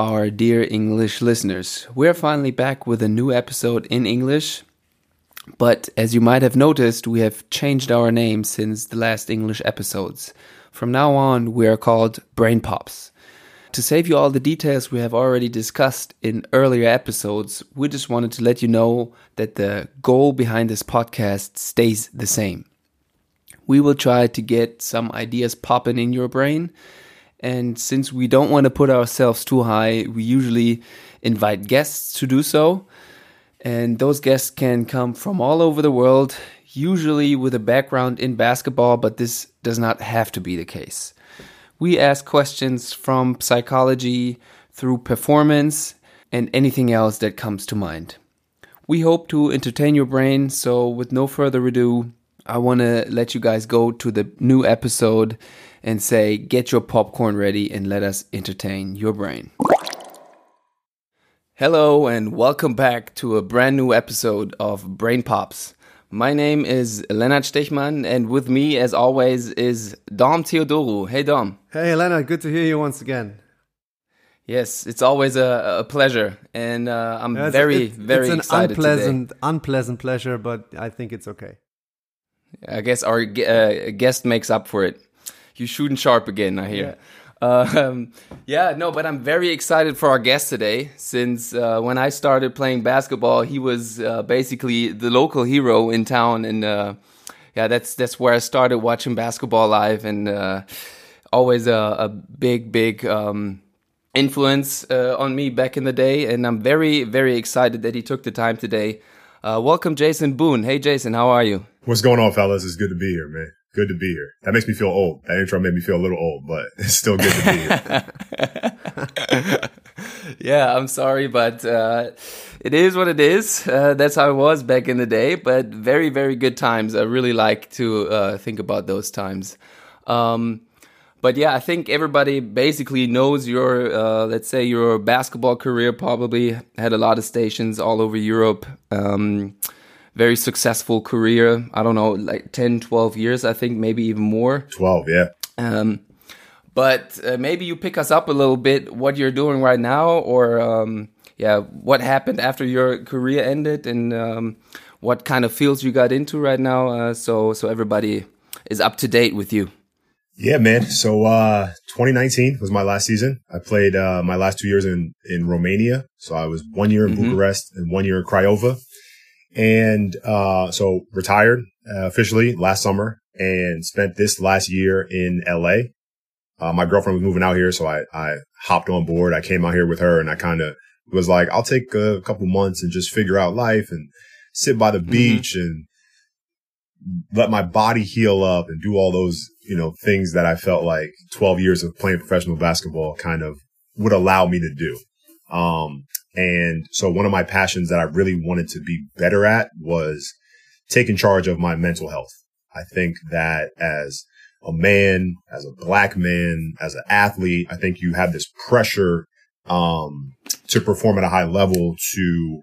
our dear English listeners. We're finally back with a new episode in English. But as you might have noticed, we have changed our name since the last English episodes. From now on, we are called Brain Pops. To save you all the details we have already discussed in earlier episodes, we just wanted to let you know that the goal behind this podcast stays the same. We will try to get some ideas popping in your brain. And since we don't want to put ourselves too high, we usually invite guests to do so. And those guests can come from all over the world, usually with a background in basketball, but this does not have to be the case. We ask questions from psychology through performance and anything else that comes to mind. We hope to entertain your brain, so with no further ado, I want to let you guys go to the new episode and say, get your popcorn ready and let us entertain your brain. Hello, and welcome back to a brand new episode of Brain Pops. My name is Lennart Stechmann, and with me, as always, is Dom Theodorou. Hey, Dom. Hey, Lennart. Good to hear you once again. Yes, it's always a, a pleasure, and uh, I'm very, it's, very it's excited. It's an unpleasant, today. unpleasant pleasure, but I think it's okay. I guess our uh, guest makes up for it. You shooting sharp again, I hear. Yeah. Um, yeah, no, but I'm very excited for our guest today. Since uh, when I started playing basketball, he was uh, basically the local hero in town, and uh, yeah, that's that's where I started watching basketball live, and uh, always a, a, big, big um, influence uh, on me back in the day. And I'm very, very excited that he took the time today. Uh, welcome, Jason Boone. Hey, Jason, how are you? What's going on, fellas? It's good to be here, man good to be here. That makes me feel old. That intro made me feel a little old, but it's still good to be here. yeah, I'm sorry, but uh, it is what it is. Uh, that's how it was back in the day, but very, very good times. I really like to uh, think about those times. Um, but yeah, I think everybody basically knows your, uh, let's say, your basketball career. Probably had a lot of stations all over Europe. Um, very successful career. I don't know, like 10, 12 years, I think, maybe even more. 12, yeah. Um, but uh, maybe you pick us up a little bit what you're doing right now, or um, yeah, what happened after your career ended, and um, what kind of fields you got into right now, uh, so so everybody is up to date with you. Yeah, man. So uh, 2019 was my last season. I played uh, my last two years in in Romania. So I was one year in mm -hmm. Bucharest and one year in Craiova. And, uh, so retired uh, officially last summer and spent this last year in LA. Uh, my girlfriend was moving out here. So I, I hopped on board. I came out here with her and I kind of was like, I'll take a couple months and just figure out life and sit by the mm-hmm. beach and let my body heal up and do all those, you know, things that I felt like 12 years of playing professional basketball kind of would allow me to do. Um, and so one of my passions that I really wanted to be better at was taking charge of my mental health. I think that as a man, as a black man, as an athlete, I think you have this pressure, um, to perform at a high level to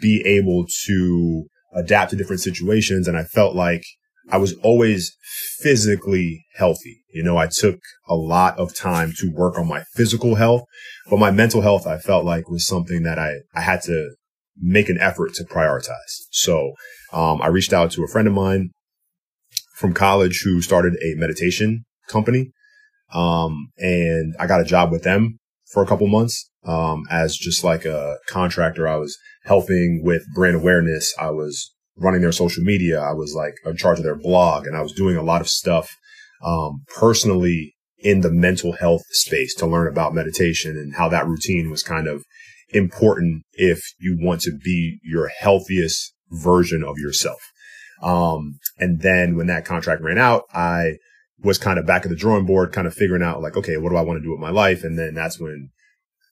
be able to adapt to different situations. And I felt like I was always physically healthy. You know, I took a lot of time to work on my physical health, but my mental health, I felt like was something that I, I had to make an effort to prioritize. So, um, I reached out to a friend of mine from college who started a meditation company. Um, and I got a job with them for a couple months, um, as just like a contractor. I was helping with brand awareness. I was running their social media. I was like in charge of their blog and I was doing a lot of stuff, um, personally in the mental health space to learn about meditation and how that routine was kind of important if you want to be your healthiest version of yourself. Um, and then when that contract ran out, I was kind of back at the drawing board, kind of figuring out like, okay, what do I want to do with my life? And then that's when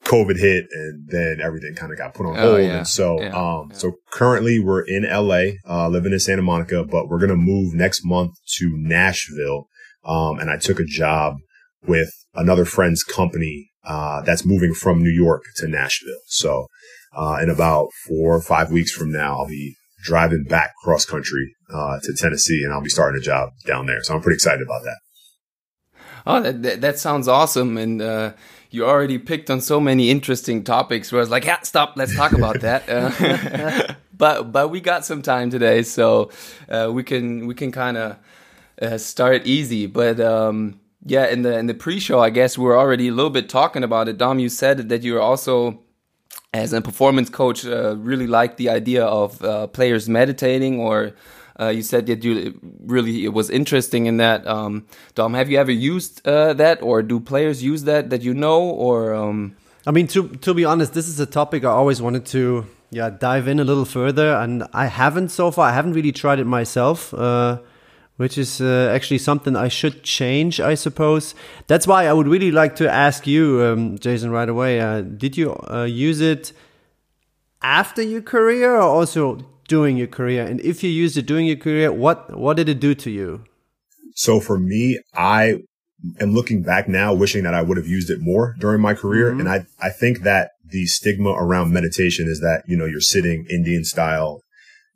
COVID hit and then everything kind of got put on oh, hold. Yeah. And so, yeah. um, yeah. so currently we're in LA, uh, living in Santa Monica, but we're going to move next month to Nashville. Um, and I took a job with another friend's company, uh, that's moving from New York to Nashville. So, uh, in about four or five weeks from now, I'll be driving back cross country, uh, to Tennessee and I'll be starting a job down there. So I'm pretty excited about that. Oh, that, that, that sounds awesome. And, uh, you already picked on so many interesting topics where I was like, yeah, stop, let's talk about that. Uh, but, but we got some time today, so, uh, we can, we can kind of, uh, start easy. But, um, yeah, in the, in the pre-show, I guess we are already a little bit talking about it. Dom, you said that you're also, as a performance coach, uh, really like the idea of, uh, players meditating or, uh, you said that you really it was interesting in that. Um, Dom, have you ever used uh, that, or do players use that that you know, or? Um... I mean, to to be honest, this is a topic I always wanted to yeah dive in a little further, and I haven't so far. I haven't really tried it myself. Uh, which is uh, actually something I should change, I suppose. That's why I would really like to ask you, um, Jason, right away. Uh, did you uh, use it after your career, or also during your career? And if you used it during your career, what what did it do to you? So for me, I am looking back now, wishing that I would have used it more during my career. Mm-hmm. And I, I think that the stigma around meditation is that, you know, you're sitting Indian style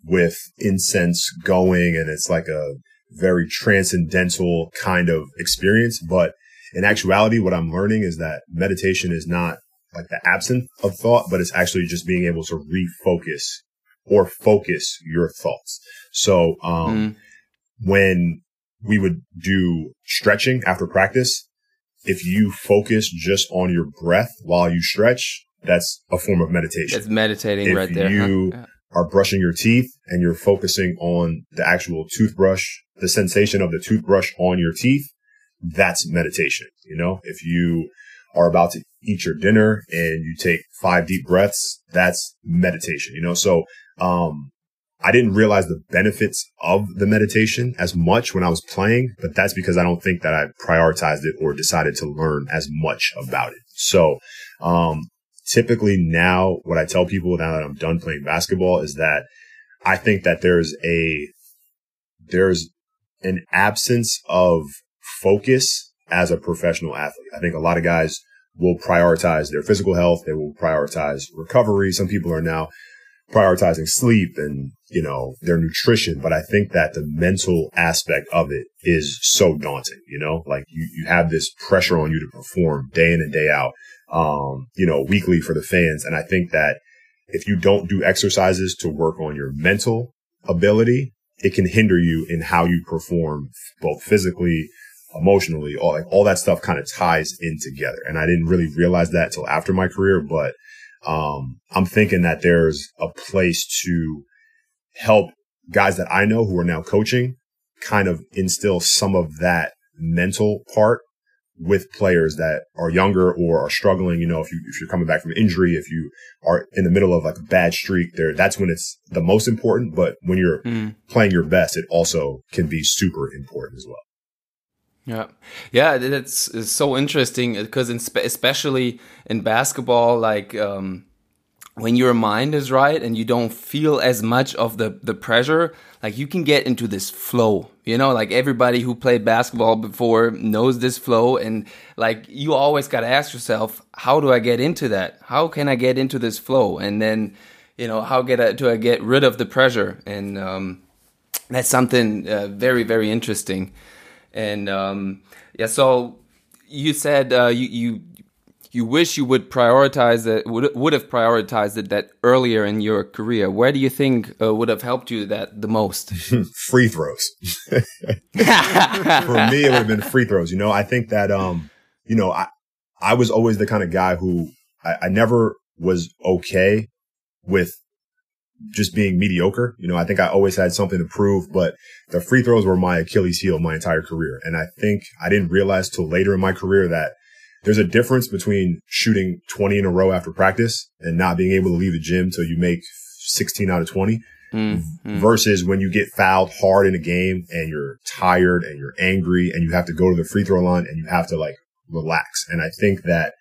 with incense going and it's like a very transcendental kind of experience. But in actuality, what I'm learning is that meditation is not like the absence of thought, but it's actually just being able to refocus or focus your thoughts. So, um, mm. when we would do stretching after practice, if you focus just on your breath while you stretch, that's a form of meditation. It's meditating if right there. You huh? are brushing your teeth and you're focusing on the actual toothbrush, the sensation of the toothbrush on your teeth. That's meditation. You know, if you are about to eat your dinner and you take five deep breaths, that's meditation, you know? So um, I didn't realize the benefits of the meditation as much when I was playing, but that's because I don't think that I prioritized it or decided to learn as much about it. So, um, typically now what I tell people now that I'm done playing basketball is that I think that there's a, there's an absence of focus as a professional athlete. I think a lot of guys will prioritize their physical health. They will prioritize recovery. Some people are now prioritizing sleep and, you know, their nutrition. But I think that the mental aspect of it is so daunting, you know, like you, you have this pressure on you to perform day in and day out, um, you know, weekly for the fans. And I think that if you don't do exercises to work on your mental ability, it can hinder you in how you perform both physically, emotionally, all like all that stuff kind of ties in together. And I didn't really realize that till after my career, but um, I'm thinking that there's a place to help guys that I know who are now coaching kind of instill some of that mental part with players that are younger or are struggling. You know, if you, if you're coming back from injury, if you are in the middle of like a bad streak there, that's when it's the most important. But when you're mm. playing your best, it also can be super important as well. Yeah, yeah, that's it's so interesting because in spe especially in basketball, like um, when your mind is right and you don't feel as much of the the pressure, like you can get into this flow. You know, like everybody who played basketball before knows this flow, and like you always got to ask yourself, how do I get into that? How can I get into this flow? And then, you know, how get I, do I get rid of the pressure? And um, that's something uh, very very interesting. And um, yeah, so you said uh, you you you wish you would prioritize it would would have prioritized it that earlier in your career. Where do you think uh, would have helped you that the most? free throws. For me, it would have been free throws. You know, I think that um, you know, I I was always the kind of guy who I, I never was okay with just being mediocre. You know, I think I always had something to prove, but the free throws were my Achilles heel my entire career. And I think I didn't realize till later in my career that there's a difference between shooting 20 in a row after practice and not being able to leave the gym till you make 16 out of 20 mm-hmm. versus when you get fouled hard in a game and you're tired and you're angry and you have to go to the free throw line and you have to like relax. And I think that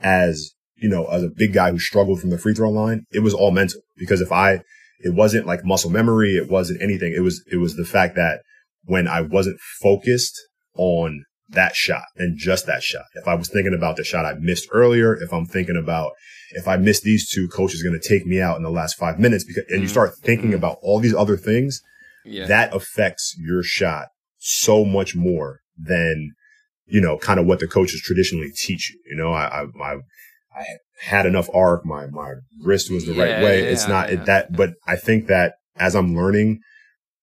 as you know, as a big guy who struggled from the free throw line, it was all mental because if I, it wasn't like muscle memory. It wasn't anything. It was, it was the fact that when I wasn't focused on that shot and just that shot, if I was thinking about the shot I missed earlier, if I'm thinking about if I miss these two, coach is going to take me out in the last five minutes because, and you start thinking mm-hmm. about all these other things, yeah. that affects your shot so much more than you know, kind of what the coaches traditionally teach you. You know, I, I, I, I had enough arc. My, my wrist was the yeah, right way. Yeah, it's not yeah, that, but I think that as I'm learning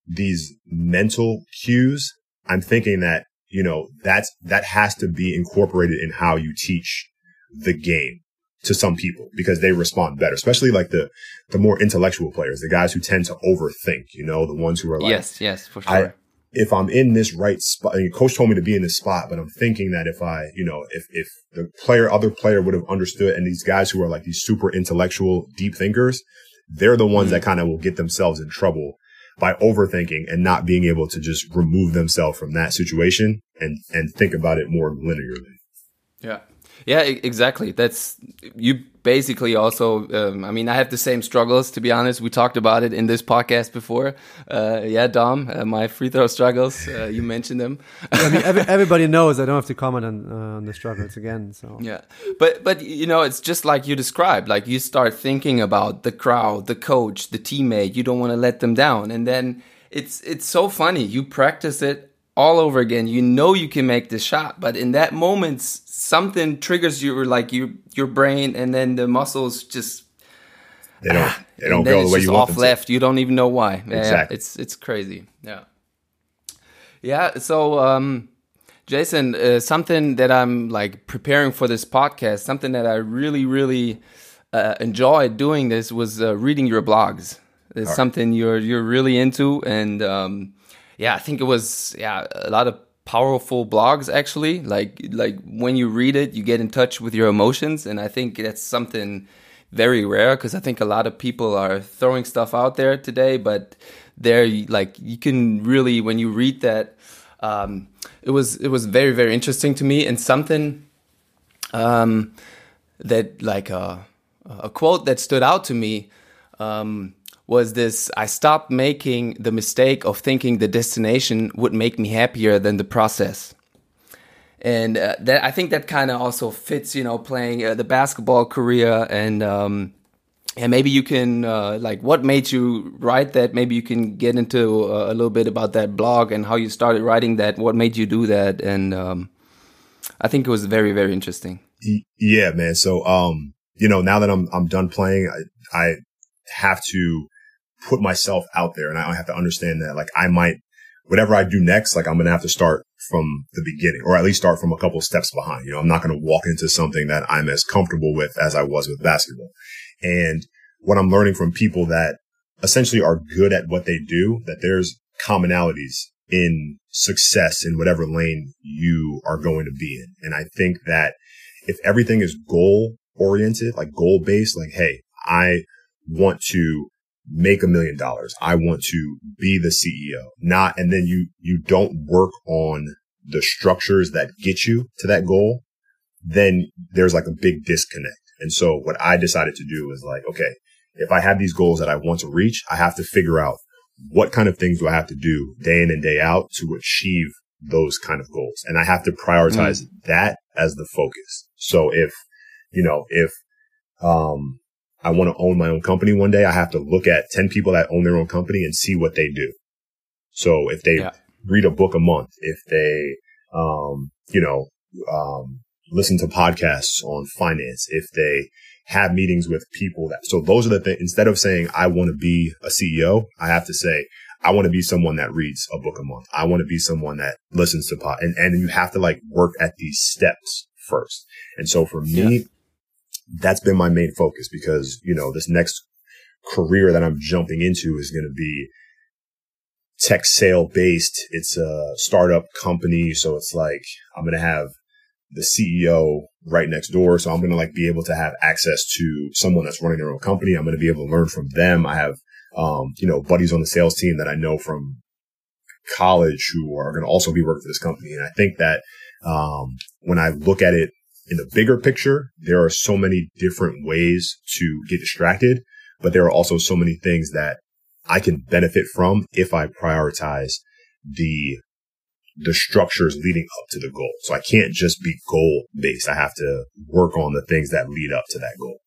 these mental cues, I'm thinking that, you know, that's, that has to be incorporated in how you teach the game to some people because they respond better, especially like the, the more intellectual players, the guys who tend to overthink, you know, the ones who are like, yes, yes, for sure. I, if I'm in this right spot, I mean, coach told me to be in this spot, but I'm thinking that if I, you know, if, if the player, other player would have understood and these guys who are like these super intellectual, deep thinkers, they're the ones mm-hmm. that kind of will get themselves in trouble by overthinking and not being able to just remove themselves from that situation and, and think about it more linearly. Yeah. Yeah, exactly. That's you basically also. Um, I mean, I have the same struggles to be honest. We talked about it in this podcast before. Uh, yeah, Dom, uh, my free throw struggles. Uh, you mentioned them. I mean, every, everybody knows. I don't have to comment on, uh, on the struggles again. So yeah, but but you know, it's just like you described. Like you start thinking about the crowd, the coach, the teammate. You don't want to let them down, and then it's it's so funny. You practice it all over again. You know you can make the shot, but in that moment, something triggers your like your your brain, and then the muscles just they don't ah, they don't go the way you want off left. To. You don't even know why. Exactly. Yeah, it's it's crazy. Yeah, yeah. So. um Jason, uh, something that I'm like preparing for this podcast, something that I really, really uh, enjoyed doing this was uh, reading your blogs. It's right. something you're you're really into, and um, yeah, I think it was yeah a lot of powerful blogs actually. Like like when you read it, you get in touch with your emotions, and I think that's something very rare because I think a lot of people are throwing stuff out there today, but there like you can really when you read that. Um, it was it was very very interesting to me and something um, that like a, uh, a quote that stood out to me um, was this I stopped making the mistake of thinking the destination would make me happier than the process. And uh, that I think that kind of also fits, you know, playing uh, the basketball career and um, and maybe you can uh, like what made you write that? Maybe you can get into uh, a little bit about that blog and how you started writing that what made you do that and um, i think it was very very interesting. Yeah man. So um you know now that i'm i'm done playing i, I have to put myself out there and I have to understand that like I might, whatever I do next, like I'm going to have to start from the beginning or at least start from a couple steps behind. You know, I'm not going to walk into something that I'm as comfortable with as I was with basketball. And what I'm learning from people that essentially are good at what they do, that there's commonalities in success in whatever lane you are going to be in. And I think that if everything is goal oriented, like goal based, like, Hey, I want to make a million dollars. I want to be the CEO, not, and then you, you don't work on the structures that get you to that goal, then there's like a big disconnect. And so what I decided to do was like, okay, if I have these goals that I want to reach, I have to figure out what kind of things do I have to do day in and day out to achieve those kind of goals. And I have to prioritize mm. that as the focus. So if, you know, if, um, I want to own my own company one day, I have to look at 10 people that own their own company and see what they do. So if they yeah. read a book a month, if they, um, you know, um, listen to podcasts on finance, if they have meetings with people that, so those are the things, instead of saying, I want to be a CEO, I have to say, I want to be someone that reads a book a month. I want to be someone that listens to pod and, and you have to like work at these steps first. And so for me, yeah that's been my main focus because, you know, this next career that I'm jumping into is going to be tech sale based. It's a startup company. So it's like, I'm going to have the CEO right next door. So I'm going to like be able to have access to someone that's running their own company. I'm going to be able to learn from them. I have, um, you know, buddies on the sales team that I know from college who are going to also be working for this company. And I think that, um, when I look at it in the bigger picture, there are so many different ways to get distracted, but there are also so many things that I can benefit from if I prioritize the the structures leading up to the goal. So I can't just be goal based. I have to work on the things that lead up to that goal.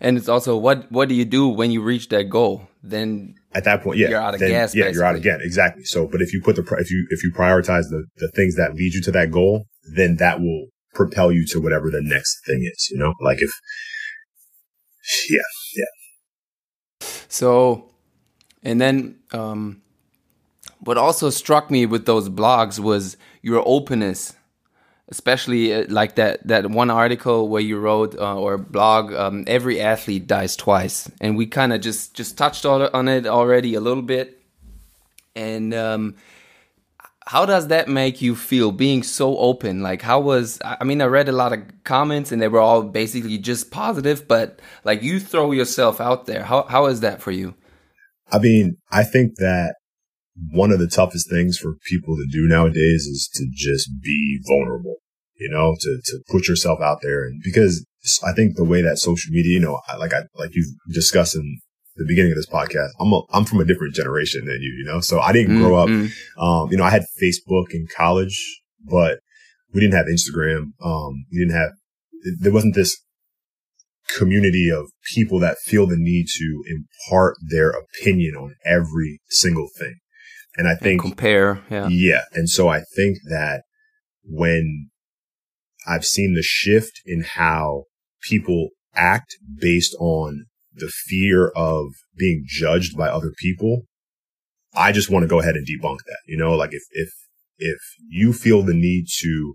And it's also what what do you do when you reach that goal? Then at that point, yeah, you're out of then, gas. Yeah, basically. you're out again. Exactly. So, but if you put the if you if you prioritize the the things that lead you to that goal, then that will propel you to whatever the next thing is, you know? Like if, yeah, yeah. So, and then, um, what also struck me with those blogs was your openness especially uh, like that that one article where you wrote uh, or blog um, every athlete dies twice and we kind of just just touched on it already a little bit and um, how does that make you feel being so open? Like how was i mean i read a lot of comments and they were all basically just positive but like you throw yourself out there. How, how is that for you? I mean i think that one of the toughest things for people to do nowadays is to just be vulnerable, you know, to, to put yourself out there. And because I think the way that social media, you know, like I, like you've discussed in the beginning of this podcast, I'm a, I'm from a different generation than you, you know, so I didn't mm-hmm. grow up, mm-hmm. um, you know, I had Facebook in college, but we didn't have Instagram. Um, we didn't have, there wasn't this community of people that feel the need to impart their opinion on every single thing. And I think and compare, yeah. Yeah. And so I think that when I've seen the shift in how people act based on the fear of being judged by other people, I just want to go ahead and debunk that. You know, like if, if, if you feel the need to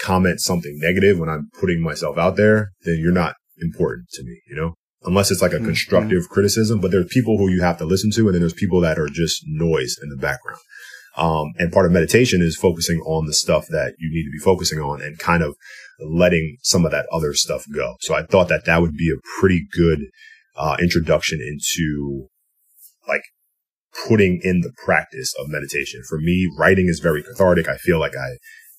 comment something negative when I'm putting myself out there, then you're not important to me, you know? unless it's like a mm-hmm. constructive criticism. But there's people who you have to listen to, and then there's people that are just noise in the background. Um, and part of meditation is focusing on the stuff that you need to be focusing on and kind of letting some of that other stuff go. So I thought that that would be a pretty good uh, introduction into like putting in the practice of meditation. For me, writing is very cathartic. I feel like I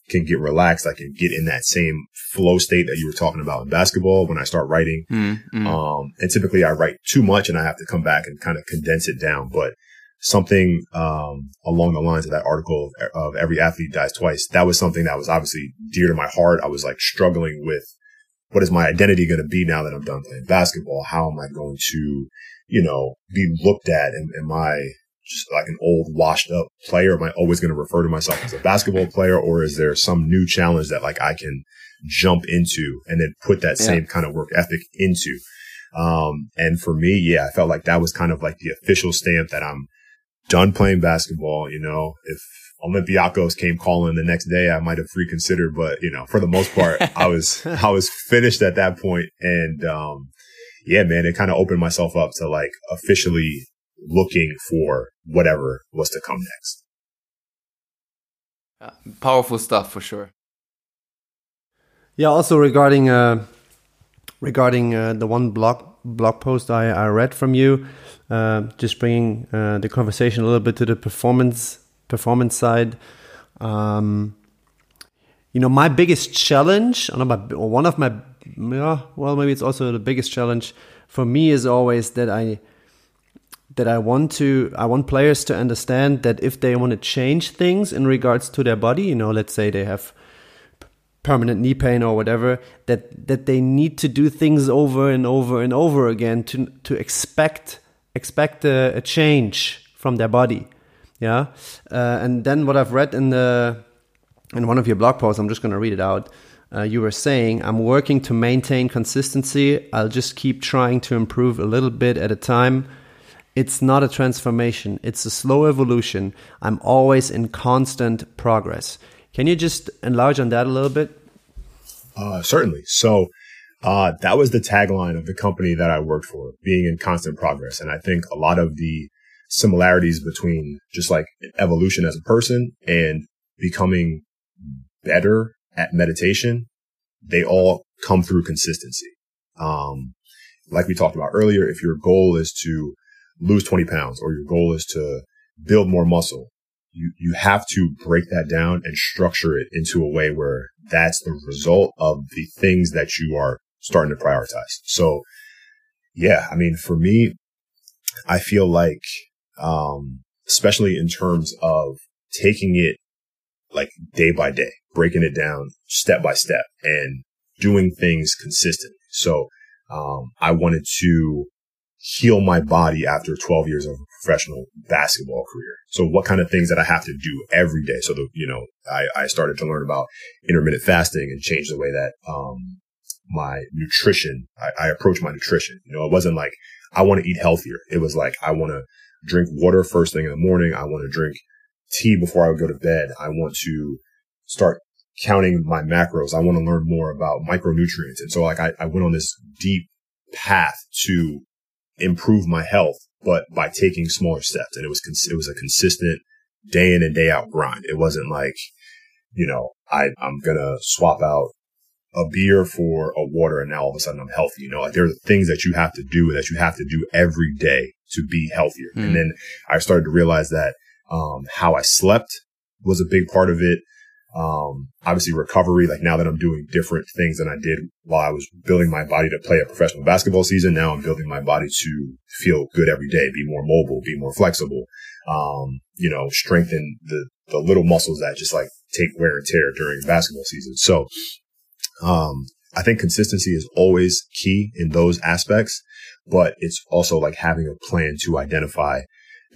can get relaxed. I can get in that same flow state that you were talking about in basketball when I start writing. Mm-hmm. Um, and typically I write too much and I have to come back and kind of condense it down. But something, um, along the lines of that article of, of every athlete dies twice, that was something that was obviously dear to my heart. I was like struggling with what is my identity going to be now that I'm done playing basketball? How am I going to, you know, be looked at? And am I just like an old washed up player? Am I always going to refer to myself as a basketball player or is there some new challenge that like I can jump into and then put that yeah. same kind of work ethic into? Um, and for me, yeah, I felt like that was kind of like the official stamp that I'm done playing basketball. You know, if Olympiacos came calling the next day, I might have reconsidered, but you know, for the most part, I was, I was finished at that point. And, um, yeah, man, it kind of opened myself up to like officially looking for whatever was to come next. Uh, powerful stuff for sure. Yeah. Also regarding uh, regarding uh, the one blog blog post I, I read from you, uh, just bringing uh, the conversation a little bit to the performance performance side. Um, you know, my biggest challenge, or one of my, yeah, well, maybe it's also the biggest challenge for me is always that I that I want to I want players to understand that if they want to change things in regards to their body, you know, let's say they have permanent knee pain or whatever, that that they need to do things over and over and over again to to expect expect a, a change from their body. Yeah, uh, and then what I've read in the in one of your blog posts, I'm just going to read it out. Uh, you were saying, I'm working to maintain consistency. I'll just keep trying to improve a little bit at a time it's not a transformation, it's a slow evolution. I'm always in constant progress. Can you just enlarge on that a little bit? Uh, certainly. So, uh, that was the tagline of the company that I worked for, being in constant progress. And I think a lot of the similarities between just like evolution as a person and becoming better at meditation, they all come through consistency. Um, like we talked about earlier, if your goal is to lose 20 pounds or your goal is to build more muscle, you, you have to break that down and structure it into a way where that's the result of the things that you are starting to prioritize. So yeah, I mean, for me, I feel like, um, especially in terms of taking it like day by day, breaking it down step by step and doing things consistently. So, um, I wanted to heal my body after 12 years of professional basketball career. So what kind of things that I have to do every day? So the, you know, I, I started to learn about intermittent fasting and change the way that, um, my nutrition, I, I approach my nutrition. You know, it wasn't like I want to eat healthier. It was like I want to drink water first thing in the morning. I want to drink tea before I go to bed. I want to start counting my macros. I want to learn more about micronutrients. And so like I, I went on this deep path to improve my health, but by taking smaller steps. And it was, cons- it was a consistent day in and day out grind. It wasn't like, you know, I, I'm going to swap out a beer for a water and now all of a sudden I'm healthy. You know, like there are things that you have to do that you have to do every day to be healthier. Mm. And then I started to realize that, um, how I slept was a big part of it. Um, obviously recovery, like now that I'm doing different things than I did while I was building my body to play a professional basketball season. Now I'm building my body to feel good every day, be more mobile, be more flexible, um, you know, strengthen the, the little muscles that just like take wear and tear during basketball season. So, um, I think consistency is always key in those aspects, but it's also like having a plan to identify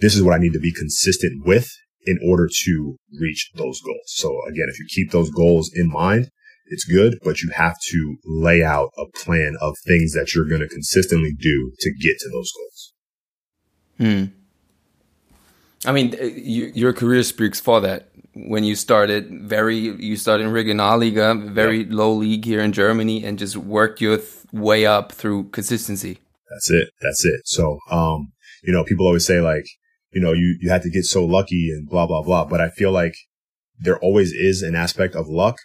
this is what I need to be consistent with in order to reach those goals. So again, if you keep those goals in mind, it's good, but you have to lay out a plan of things that you're going to consistently do to get to those goals. Hmm. I mean, uh, you, your career speaks for that. When you started, very you started in Regionalliga, very low league here in Germany, and just worked your way up through consistency. That's it. That's it. So, um, you know, people always say like, you know, you, you had to get so lucky and blah, blah, blah. But I feel like there always is an aspect of luck,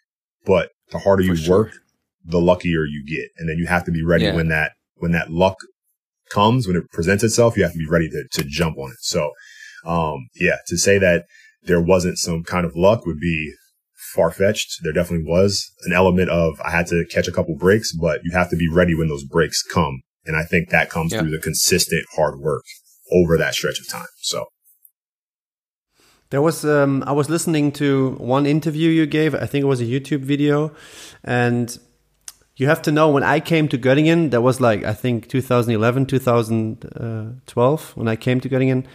but the harder For you sure. work, the luckier you get. And then you have to be ready yeah. when that, when that luck comes, when it presents itself, you have to be ready to, to jump on it. So, um, yeah, to say that there wasn't some kind of luck would be far fetched. There definitely was an element of I had to catch a couple breaks, but you have to be ready when those breaks come. And I think that comes yeah. through the consistent hard work over that stretch of time. So there was um, I was listening to one interview you gave. I think it was a YouTube video, and you have to know when I came to Göttingen. That was like I think 2011, 2012 when I came to Göttingen.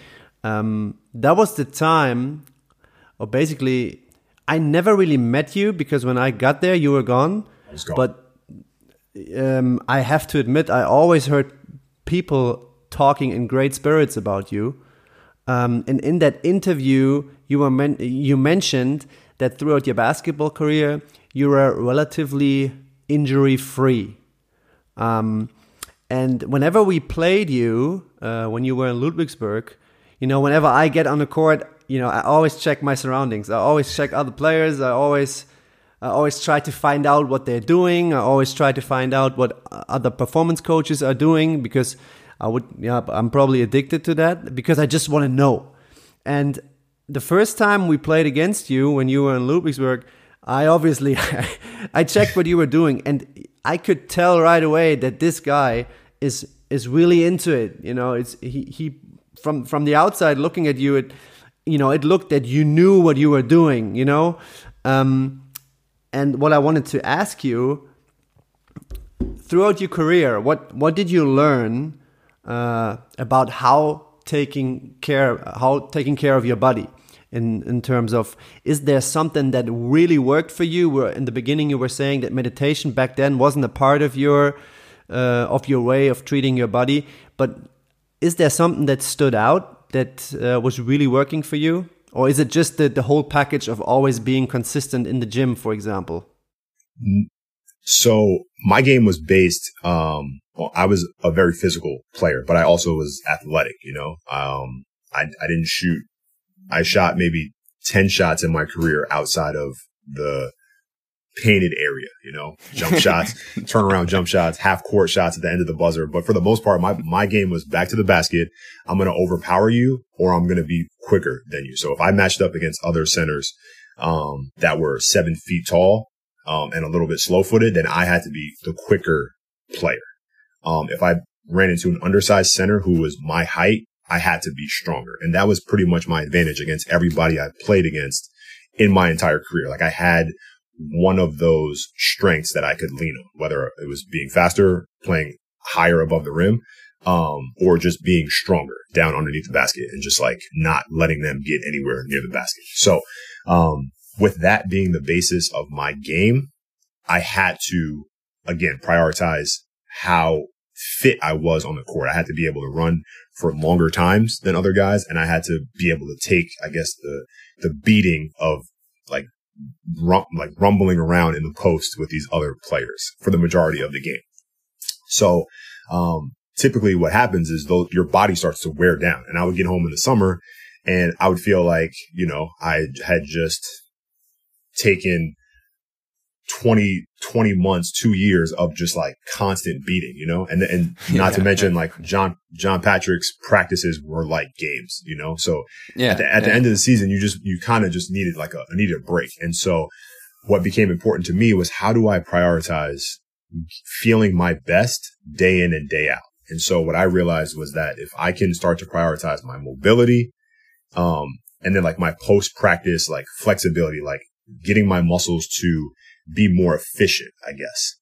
Um, that was the time, or basically, I never really met you because when I got there, you were gone. gone. But um, I have to admit, I always heard people talking in great spirits about you. Um, and in that interview, you were men- you mentioned that throughout your basketball career, you were relatively injury free. Um, and whenever we played you, uh, when you were in Ludwigsburg, you know, whenever I get on the court, you know, I always check my surroundings. I always check other players. I always, I always try to find out what they're doing. I always try to find out what other performance coaches are doing because I would, yeah, I'm probably addicted to that because I just want to know. And the first time we played against you when you were in Ludwigsburg, I obviously I checked what you were doing, and I could tell right away that this guy is is really into it. You know, it's he he from from the outside looking at you, it you know it looked that you knew what you were doing. You know, um, and what I wanted to ask you throughout your career, what what did you learn uh, about how taking care how taking care of your body in in terms of is there something that really worked for you? Where in the beginning you were saying that meditation back then wasn't a part of your uh, of your way of treating your body but is there something that stood out that uh, was really working for you or is it just the, the whole package of always being consistent in the gym for example so my game was based um, well, I was a very physical player, but I also was athletic, you know. Um, I, I didn't shoot. I shot maybe 10 shots in my career outside of the painted area, you know, jump shots, turnaround jump shots, half court shots at the end of the buzzer. But for the most part, my, my game was back to the basket. I'm going to overpower you or I'm going to be quicker than you. So if I matched up against other centers, um, that were seven feet tall, um, and a little bit slow footed, then I had to be the quicker player. Um, if I ran into an undersized center who was my height, I had to be stronger. And that was pretty much my advantage against everybody I played against in my entire career. Like I had one of those strengths that I could lean on, whether it was being faster, playing higher above the rim. um, or just being stronger down underneath the basket and just like not letting them get anywhere near the basket. So, um, with that being the basis of my game, I had to again prioritize how fit I was on the court. I had to be able to run for longer times than other guys. And I had to be able to take, I guess, the, the beating of rum, like rumbling around in the post with these other players for the majority of the game. So, um, typically what happens is though your body starts to wear down and I would get home in the summer and I would feel like, you know, I had just taken 20, 20 months, two years of just like constant beating, you know, and, and not yeah, to mention like John, John Patrick's practices were like games, you know, so yeah, at, the, at yeah. the end of the season, you just, you kind of just needed like a, needed a break. And so what became important to me was how do I prioritize feeling my best day in and day out? And so what I realized was that if I can start to prioritize my mobility, um, and then like my post practice, like flexibility, like getting my muscles to be more efficient, I guess,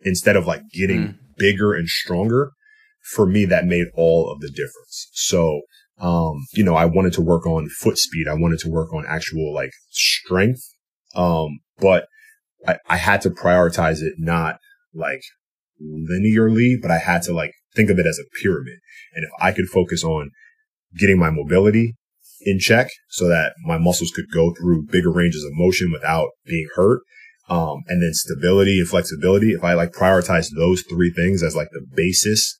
instead of like getting mm. bigger and stronger. For me, that made all of the difference. So, um, you know, I wanted to work on foot speed. I wanted to work on actual like strength. Um, but I, I had to prioritize it not like linearly, but I had to like think of it as a pyramid. And if I could focus on getting my mobility in check so that my muscles could go through bigger ranges of motion without being hurt, um, and then stability and flexibility. If I like prioritize those three things as like the basis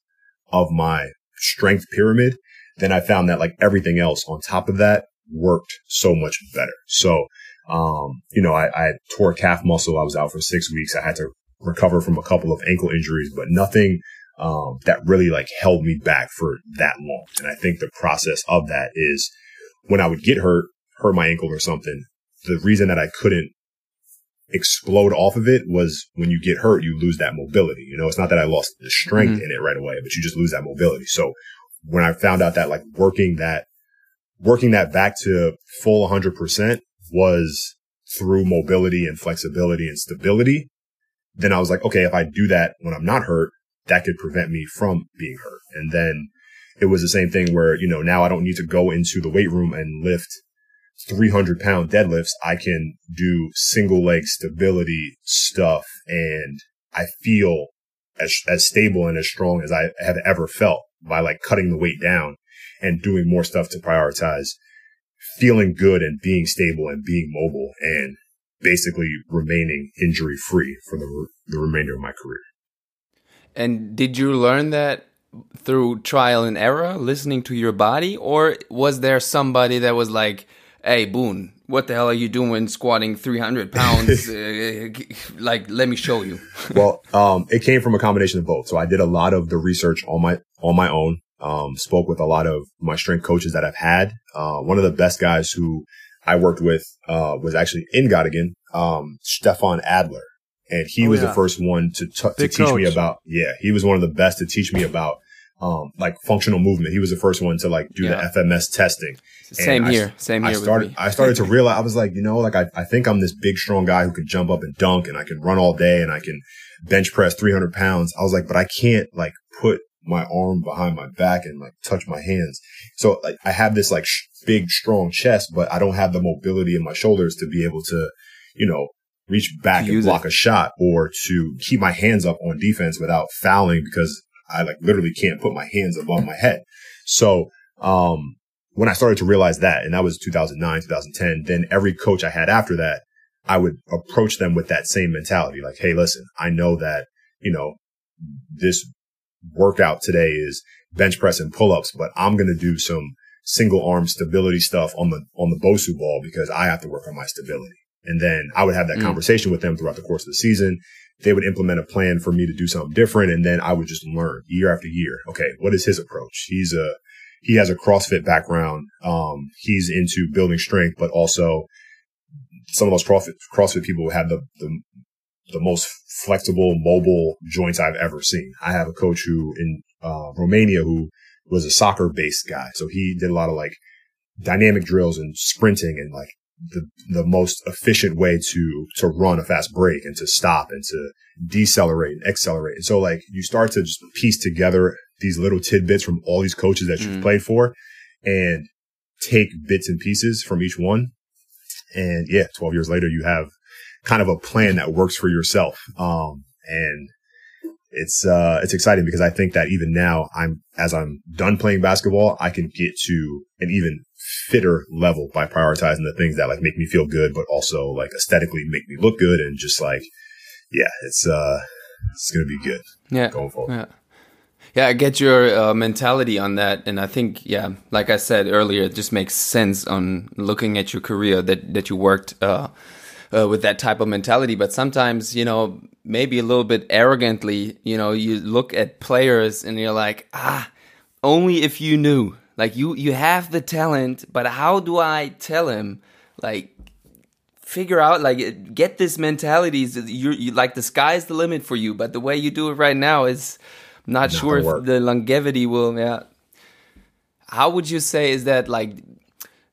of my strength pyramid, then I found that like everything else on top of that worked so much better. So, um, you know, I, I tore calf muscle. I was out for six weeks. I had to recover from a couple of ankle injuries, but nothing, um, that really like held me back for that long. And I think the process of that is when I would get hurt, hurt my ankle or something, the reason that I couldn't explode off of it was when you get hurt, you lose that mobility. You know, it's not that I lost the strength mm-hmm. in it right away, but you just lose that mobility. So when I found out that like working that, working that back to full 100% was through mobility and flexibility and stability, then I was like, okay, if I do that when I'm not hurt, that could prevent me from being hurt. And then it was the same thing where, you know, now I don't need to go into the weight room and lift 300 pound deadlifts, I can do single leg stability stuff and I feel as, as stable and as strong as I have ever felt by like cutting the weight down and doing more stuff to prioritize feeling good and being stable and being mobile and basically remaining injury free for the, the remainder of my career. And did you learn that through trial and error, listening to your body, or was there somebody that was like, hey boone what the hell are you doing squatting 300 pounds? Uh, like let me show you. Well um, it came from a combination of both. So i did a lot of the research on my on my own um, spoke with a lot of my strength coaches that i've had. Uh, one of the best guys who i worked with uh, was actually in Göttingen, um, stefan adler. And he oh, was yeah. the first one to, t- to teach coach. me about yeah he was one of the best to teach me about um, like functional movement. He was the first one to like do yeah. the FMS testing. Same and here. I, Same here. I started, I started to realize, I was like, you know, like I, I think I'm this big, strong guy who can jump up and dunk and I can run all day and I can bench press 300 pounds. I was like, but I can't like put my arm behind my back and like touch my hands. So like I have this like sh- big, strong chest, but I don't have the mobility in my shoulders to be able to, you know, reach back and block it. a shot or to keep my hands up on defense without fouling because I like literally can't put my hands above my head. So, um, when I started to realize that, and that was 2009, 2010, then every coach I had after that, I would approach them with that same mentality. Like, Hey, listen, I know that, you know, this workout today is bench press and pull ups, but I'm going to do some single arm stability stuff on the, on the Bosu ball because I have to work on my stability. And then I would have that mm. conversation with them throughout the course of the season they would implement a plan for me to do something different. And then I would just learn year after year. Okay. What is his approach? He's a, he has a CrossFit background. Um, he's into building strength, but also some of those CrossFit, CrossFit people have the, the, the most flexible, mobile joints I've ever seen. I have a coach who in, uh, Romania who was a soccer based guy. So he did a lot of like dynamic drills and sprinting and like the, the most efficient way to, to run a fast break and to stop and to decelerate and accelerate. And so like you start to just piece together these little tidbits from all these coaches that you've mm. played for and take bits and pieces from each one. And yeah, 12 years later, you have kind of a plan that works for yourself. Um, and it's, uh, it's exciting because I think that even now I'm, as I'm done playing basketball, I can get to an even fitter level by prioritizing the things that like make me feel good, but also like aesthetically make me look good and just like, yeah, it's, uh, it's going to be good. Yeah. Going forward. Yeah. Yeah, I get your uh, mentality on that, and I think, yeah, like I said earlier, it just makes sense on looking at your career that that you worked uh, uh, with that type of mentality. But sometimes, you know, maybe a little bit arrogantly, you know, you look at players and you're like, ah, only if you knew. Like you, you have the talent, but how do I tell him? Like, figure out, like, get this mentality. You're you, like the sky's the limit for you, but the way you do it right now is not, not sure if the longevity will. Yeah. How would you say is that like?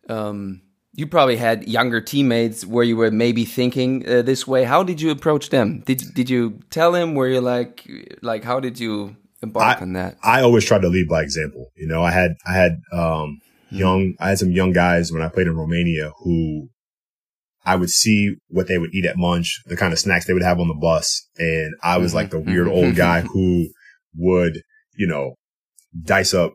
Um, you probably had younger teammates where you were maybe thinking uh, this way. How did you approach them? Did did you tell them? Were you like like how did you embark I, on that? I always tried to lead by example. You know, I had I had um, hmm. young I had some young guys when I played in Romania who I would see what they would eat at lunch, the kind of snacks they would have on the bus, and I was mm -hmm. like the weird mm-hmm. old guy who would you know dice up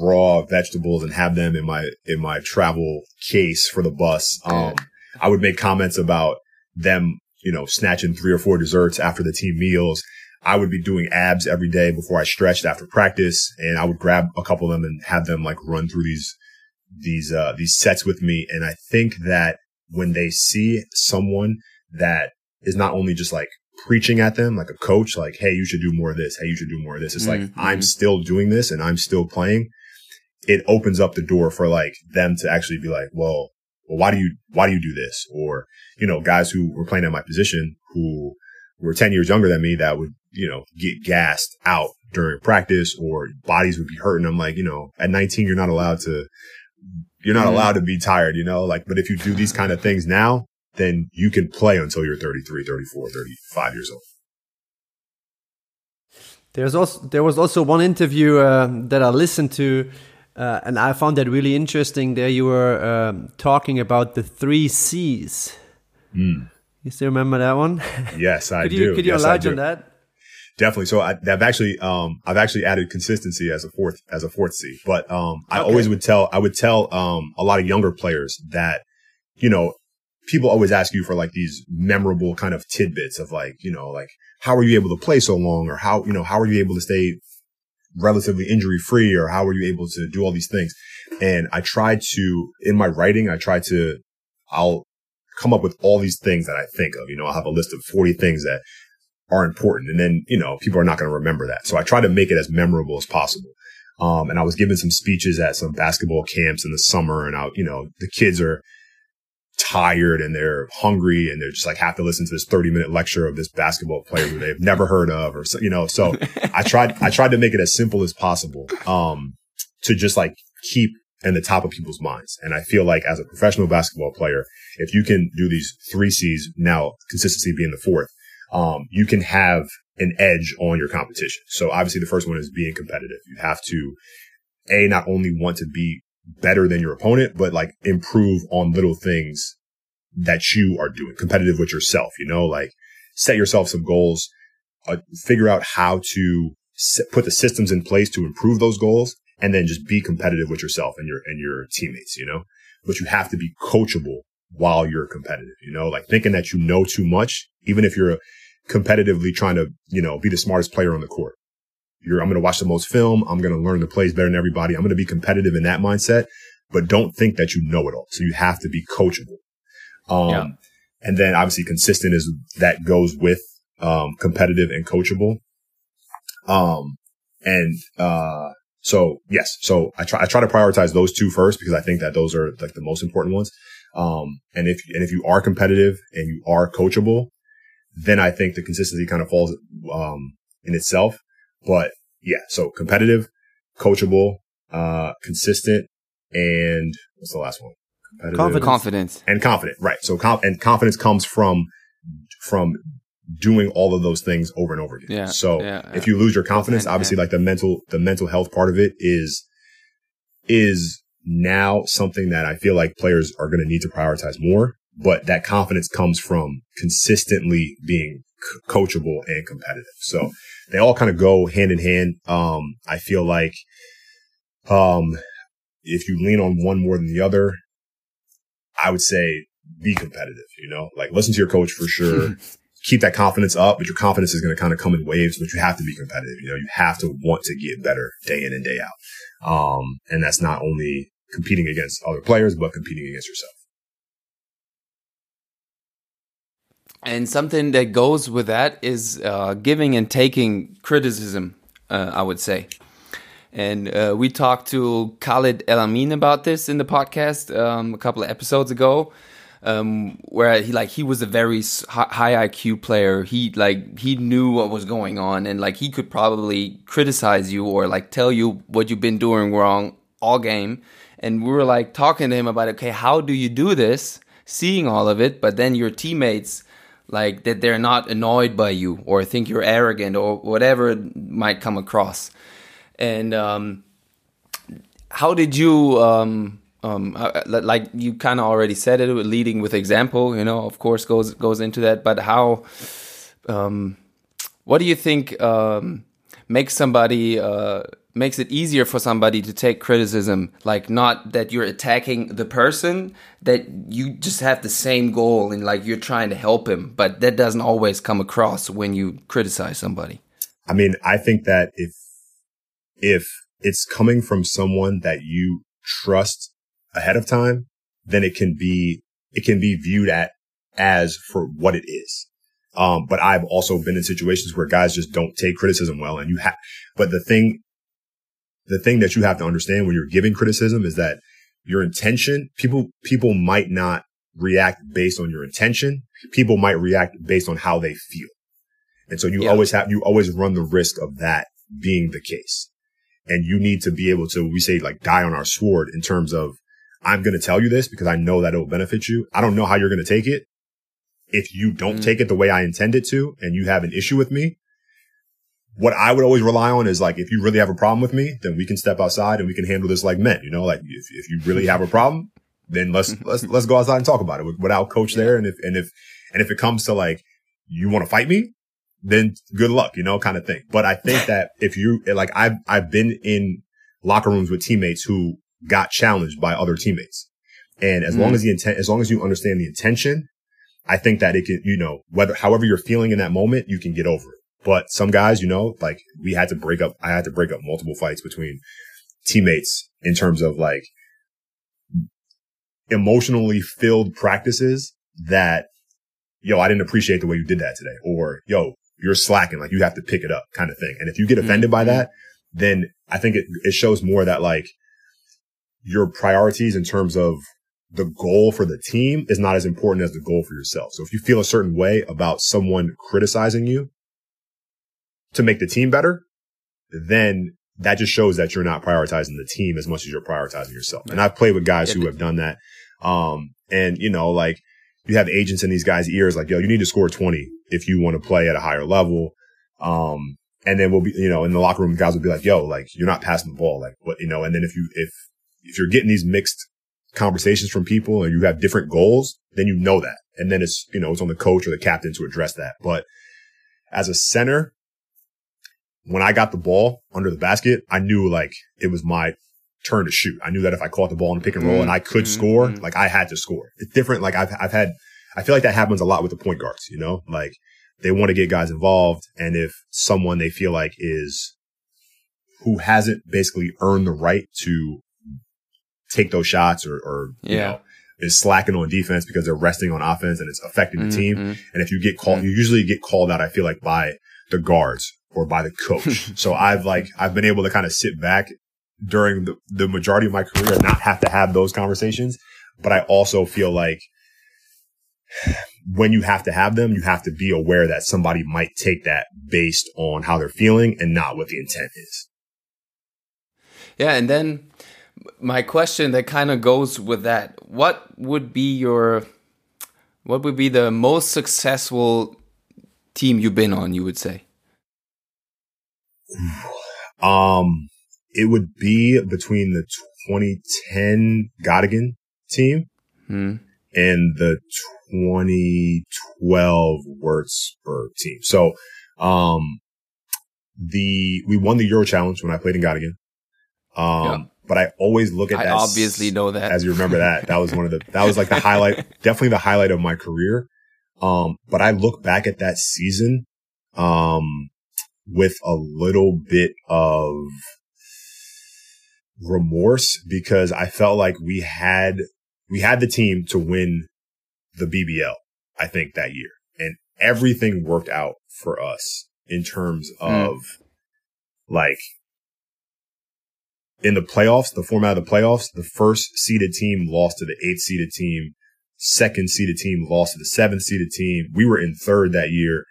raw vegetables and have them in my in my travel case for the bus. Um, I would make comments about them, you know, snatching three or four desserts after the team meals. I would be doing abs every day before I stretched after practice, and I would grab a couple of them and have them like run through these these uh, these sets with me. And I think that when they see someone that is not only just like preaching at them like a coach, like, Hey, you should do more of this. Hey, you should do more of this. It's mm-hmm. like, I'm still doing this and I'm still playing. It opens up the door for like them to actually be like, well, well, why do you, why do you do this? Or, you know, guys who were playing at my position who were 10 years younger than me that would, you know, get gassed out during practice or bodies would be hurting. I'm like, you know, at 19, you're not allowed to, you're not mm-hmm. allowed to be tired, you know, like, but if you do these kind of things now, then you can play until you're 33, 34, 35 years old. There's also there was also one interview uh, that I listened to, uh, and I found that really interesting. There you were um, talking about the three C's. Mm. You still remember that one? Yes, I could do. Could you yes, enlarge on that? Definitely. So I, have actually, um, I've actually added consistency as a fourth, as a fourth C. But um, I okay. always would tell, I would tell um, a lot of younger players that, you know, people always ask you for like these memorable kind of tidbits of like, you know, like how are you able to play so long or how, you know, how are you able to stay relatively injury free or how are you able to do all these things? And I try to, in my writing, I try to, I'll come up with all these things that I think of, you know, I'll have a list of 40 things that are important. And then, you know, people are not going to remember that. So I try to make it as memorable as possible. Um, and I was giving some speeches at some basketball camps in the summer and I, you know, the kids are, tired and they're hungry and they're just like have to listen to this 30 minute lecture of this basketball player who they've never heard of or so, you know, so I tried, I tried to make it as simple as possible, um, to just like keep in the top of people's minds. And I feel like as a professional basketball player, if you can do these three C's now, consistency being the fourth, um, you can have an edge on your competition. So obviously the first one is being competitive. You have to a not only want to be better than your opponent, but like improve on little things that you are doing competitive with yourself, you know, like set yourself some goals, uh, figure out how to put the systems in place to improve those goals and then just be competitive with yourself and your, and your teammates, you know, but you have to be coachable while you're competitive, you know, like thinking that you know too much, even if you're competitively trying to, you know, be the smartest player on the court. You're, I'm going to watch the most film. I'm going to learn the plays better than everybody. I'm going to be competitive in that mindset, but don't think that you know it all. So you have to be coachable. Um, yeah. and then obviously consistent is that goes with, um, competitive and coachable. Um, and, uh, so yes, so I try, I try to prioritize those two first because I think that those are like the most important ones. Um, and if, and if you are competitive and you are coachable, then I think the consistency kind of falls, um, in itself. But yeah, so competitive, coachable, uh, consistent, and what's the last one? Confidence. Confidence. and confident, right? So, com- and confidence comes from from doing all of those things over and over again. Yeah, So, yeah, if you lose your confidence, And- obviously, and- like the mental the mental health part of it is is now something that I feel like players are going to need to prioritize more. But that confidence comes from consistently being c- coachable and competitive. So they all kind of go hand in hand. Um, I feel like, um, if you lean on one more than the other, I would say be competitive, you know, like listen to your coach for sure. Keep that confidence up, but your confidence is going to kind of come in waves, but you have to be competitive. You know, you have to want to get better day in and day out. Um, and that's not only competing against other players, but competing against yourself. And something that goes with that is uh, giving and taking criticism, uh, I would say. And uh, we talked to Khalid El Amin about this in the podcast um, a couple of episodes ago, um, where he like he was a very high IQ player. He like he knew what was going on, and like he could probably criticize you or like tell you what you've been doing wrong all game. And we were like talking to him about okay, how do you do this? Seeing all of it, but then your teammates like that they're not annoyed by you or think you're arrogant or whatever might come across. And um, how did you um, um, uh, like you kind of already said it leading with example you know of course goes goes into that but how um, what do you think um, makes somebody uh, makes it easier for somebody to take criticism like not that you're attacking the person that you just have the same goal and like you're trying to help him but that doesn't always come across when you criticize somebody I mean, I think that if, if it's coming from someone that you trust ahead of time, then it can be, it can be viewed at as for what it is. Um, but I've also been in situations where guys just don't take criticism well and you have, but the thing, the thing that you have to understand when you're giving criticism is that your intention, people, people might not react based on your intention. People might react based on how they feel. And so you Yeah. always have, you always run the risk of that being the case. And you need to be able to, we say like die on our sword in terms of, I'm going to tell you this because I know that it will benefit you. I don't know how you're going to take it. If you don't Mm. take it the way I intend it to and you have an issue with me, what I would always rely on is like, if you really have a problem with me, then we can step outside and we can handle this like men, you know, like if, if you really have a problem, then let's, let's, let's go outside and talk about it without coach there. And if, and if, and if it comes to like, you want to fight me, then good luck, you know, kind of thing. But I think that if you, like, I've, I've been in locker rooms with teammates who got challenged by other teammates. And as long Mm. as the intent, as long as you understand the intention, I think that it can, you know, whether, however you're feeling in that moment, you can get over it. But some guys, you know, like we had to break up, I had to break up multiple fights between teammates in terms of like emotionally filled practices that, yo, I didn't appreciate the way you did that today. Or, yo, you're slacking, like you have to pick it up kind of thing. And if you get offended by Mhm. that, then I think it, it shows more that like your priorities in terms of the goal for the team is not as important as the goal for yourself. So if you feel a certain way about someone criticizing you to make the team better, then that just shows that you're not prioritizing the team as much as you're prioritizing yourself. And I've played with guys who have done that. Um, and you know, like you have agents in these guys' ears, like, yo, you need to score 20 if you want to play at a higher level. Um, and then we'll be, you know, in the locker room, guys will be like, yo, like you're not passing the ball. Like what, you know, and then if you, if, if you're getting these mixed conversations from people and you have different goals, then you know that. And then it's, you know, it's on the coach or the captain to address that. But as a center, when I got the ball under the basket, I knew like it was my turn to shoot. I knew that if I caught the ball in the pick and roll and I could Mhm, score, mhm. like I had to score. It's different. Like I've, I've had, I feel like that happens a lot with the point guards, you know, like they want to get guys involved. And if someone they feel like is who hasn't basically earned the right to take those shots or, or, you Yeah. know, is slacking on defense because they're resting on offense and it's affecting the team. Mhm. And if you get called, you usually get called out, I feel like by the guards or by the coach. so I've like, I've been able to kind of sit back during the, the majority of my career and not have to have those conversations. But I also feel like when you have to have them, you have to be aware that somebody might take that based on how they're feeling and not what the intent is. Yeah, and then my question that kind of goes with that. What would be your what would be the most successful team you've been on, you would say? Um it would be between the 2010 Göttingen team Hmm. and the 2012 Würzburg team. So, um, the, we won the Euro challenge when I played in Göttingen. Um, Yeah. but I always look at I that. obviously know that. as you remember that, that was one of the, that was like the highlight, definitely the highlight of my career. Um, but I look back at that season, um, with a little bit of remorse because I felt like we had, we had the team to win the BBL, I think that year and everything worked out for us in terms hmm. of like in the playoffs, the format of the playoffs, the first seeded team lost to the eighth seeded team. Second seeded team lost to the seventh seeded team. We were in third that year.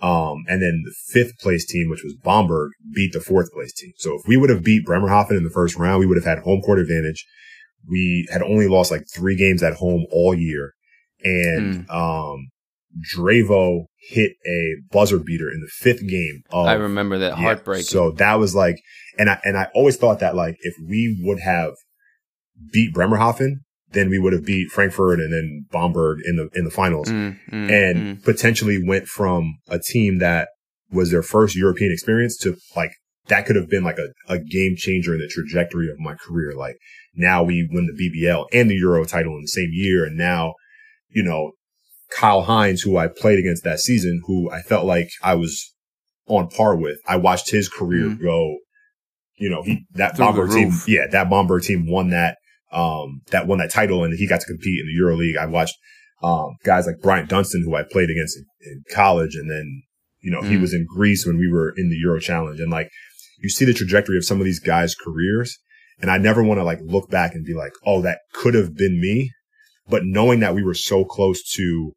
Um, and then the fifth place team, which was Bamberg, beat the fourth place team. So if we would have beat Bremerhaven in the first round, we would have had home court advantage. We had only lost like three games at home all year. And, um, Dravo hit a buzzer beater in the fifth game of I remember that yeah. heartbreak. So that was like, and I, and I always thought that like if we would have beat Bremerhaven, then we would have beat Frankfurt and then Bamberg in the, in the finals Mm, mm, and mm. potentially went from a team that was their first European experience to like, that could have been like a, a game changer in the trajectory of my career. Like now we win the BBL and the Euro title in the same year. And now, you know, Kyle Hines, who I played against that season, who I felt like I was on par with. I watched his career Mhm. go, you know, he, that Through Bomber team, yeah, that Bomber team won that, um, that won that title and he got to compete in the Euro League. I watched, um, guys like Bryant Dunston, who I played against in, in college. And then, you know, he Mm. was in Greece when we were in the Euro challenge and like, you see the trajectory of some of these guys' careers. And I never want to like look back and be like, oh, that could have been me. But knowing that we were so close to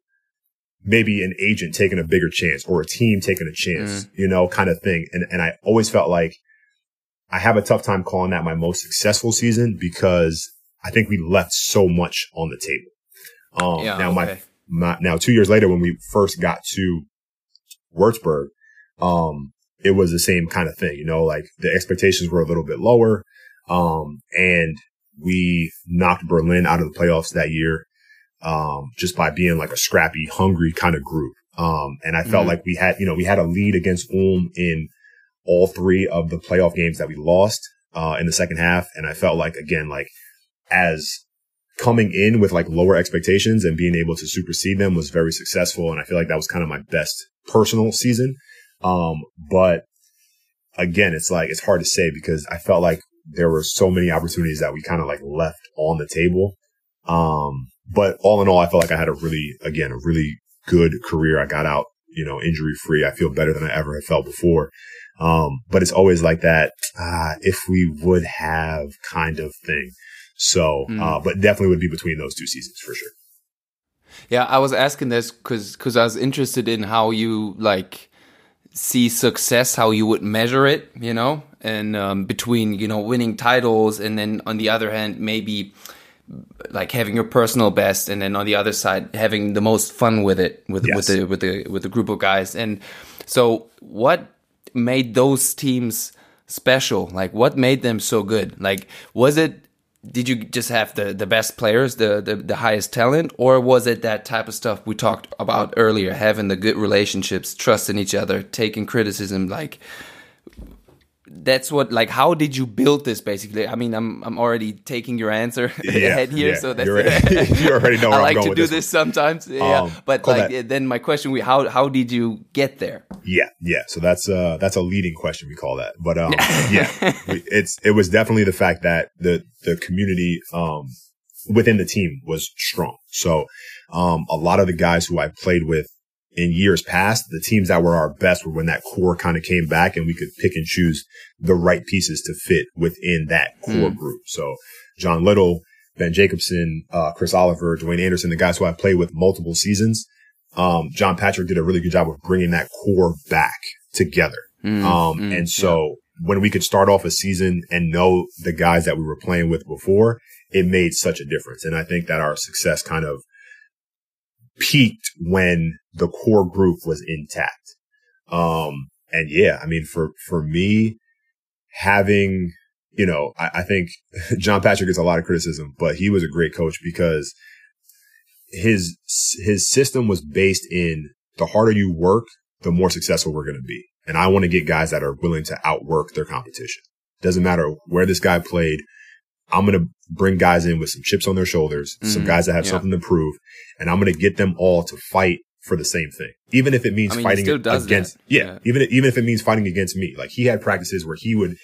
maybe an agent taking a bigger chance or a team taking a chance, you know, kind of thing. And, and I always felt like I have a tough time calling that my most successful season because I think we left so much on the table. Um, Yeah, now my, okay. my, now two years later when we first got to Würzburg, um, it was the same kind of thing, you know, like the expectations were a little bit lower. Um, and we knocked Berlin out of the playoffs that year, um, just by being like a scrappy, hungry kind of group. Um, and I felt Mhm. like we had, you know, we had a lead against Ulm in all three of the playoff games that we lost, uh, in the second half. And I felt like, again, like as coming in with like lower expectations and being able to supersede them was very successful. And I feel like that was kind of my best personal season. Um, but again, it's like, it's hard to say because I felt like there were so many opportunities that we kind of like left on the table. Um, but all in all, I felt like I had a really, again, a really good career. I got out, you know, injury free. I feel better than I ever have felt before. Um, but it's always like that. Uh, if we would have kind of thing. So, Mm. uh, but definitely would be between those two seasons for sure. Yeah, I was asking this because because I was interested in how you like see success, how you would measure it, you know, and um, between you know winning titles and then on the other hand maybe like having your personal best and then on the other side having the most fun with it with Yes. with the with the with the group of guys and so what made those teams special like what made them so good like was it did you just have the the best players the, the the highest talent or was it that type of stuff we talked about earlier having the good relationships trusting each other taking criticism like that's what like how did you build this basically i mean i'm i'm already taking your answer ahead here yeah. so that's you already know where i like to do this this, sometimes yeah Um, but like that- then my question we how how did you get there Yeah, yeah. So that's uh that's a leading question we call that. But um yeah, we- it's it was definitely the fact that the the community um within the team was strong. So um a lot of the guys who I played with in years past, the teams that were our best were when that core kind of came back and we could pick and choose the right pieces to fit within that core group. So John Little, Ben Jacobson, uh, Chris Oliver, Dwayne Anderson, the guys who I played with multiple seasons. Um, John Patrick did a really good job of bringing that core back together. Mm, Um, mm, and so when we could start off a season and know the guys that we were playing with before, it made such a difference. And I think that our success kind of peaked when the core group was intact. Um, and yeah, I mean, for, for me, having, you know, I, I think John Patrick gets a lot of criticism, but he was a great coach because his, his system was based in the harder you work, the more successful we're going to be. And I want to get guys that are willing to outwork their competition. Doesn't matter where this guy played. I'm going to bring guys in with some chips on their shoulders, mm-hmm. some guys that have yeah. something to prove, and I'm going to get them all to fight for the same thing. Even if it means I mean, fighting against, yeah, yeah, even, even if it means fighting against me. Like he had practices where he would,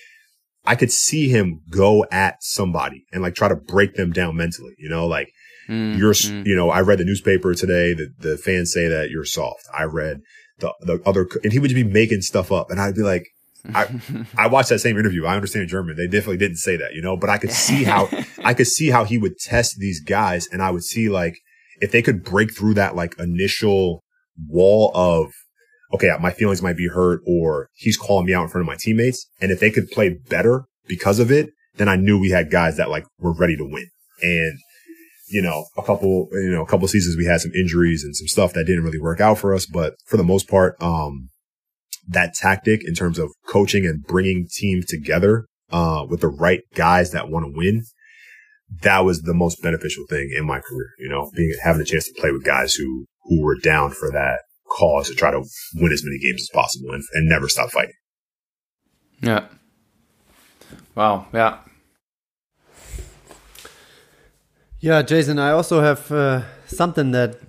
I could see him go at somebody and like try to break them down mentally, you know, like mm, you're, mm. you know, I read the newspaper today that the fans say that you're soft. I read the, the other, and he would just be making stuff up and I'd be like, I, I watched that same interview. I understand German. They definitely didn't say that, you know, but I could see how, I could see how he would test these guys and I would see like, if they could break through that like initial wall of, okay, my feelings might be hurt or he's calling me out in front of my teammates. And if they could play better because of it, then I knew we had guys that like were ready to win. And, you know, a couple, you know, a couple seasons we had some injuries and some stuff that didn't really work out for us. But for the most part, um, that tactic in terms of coaching and bringing teams together, uh, with the right guys that want to win that was the most beneficial thing in my career, you know, being having a chance to play with guys who who were down for that cause to try to win as many games as possible and, and never stop fighting. Yeah. Wow. Yeah. Yeah, Jason. I also have uh, something that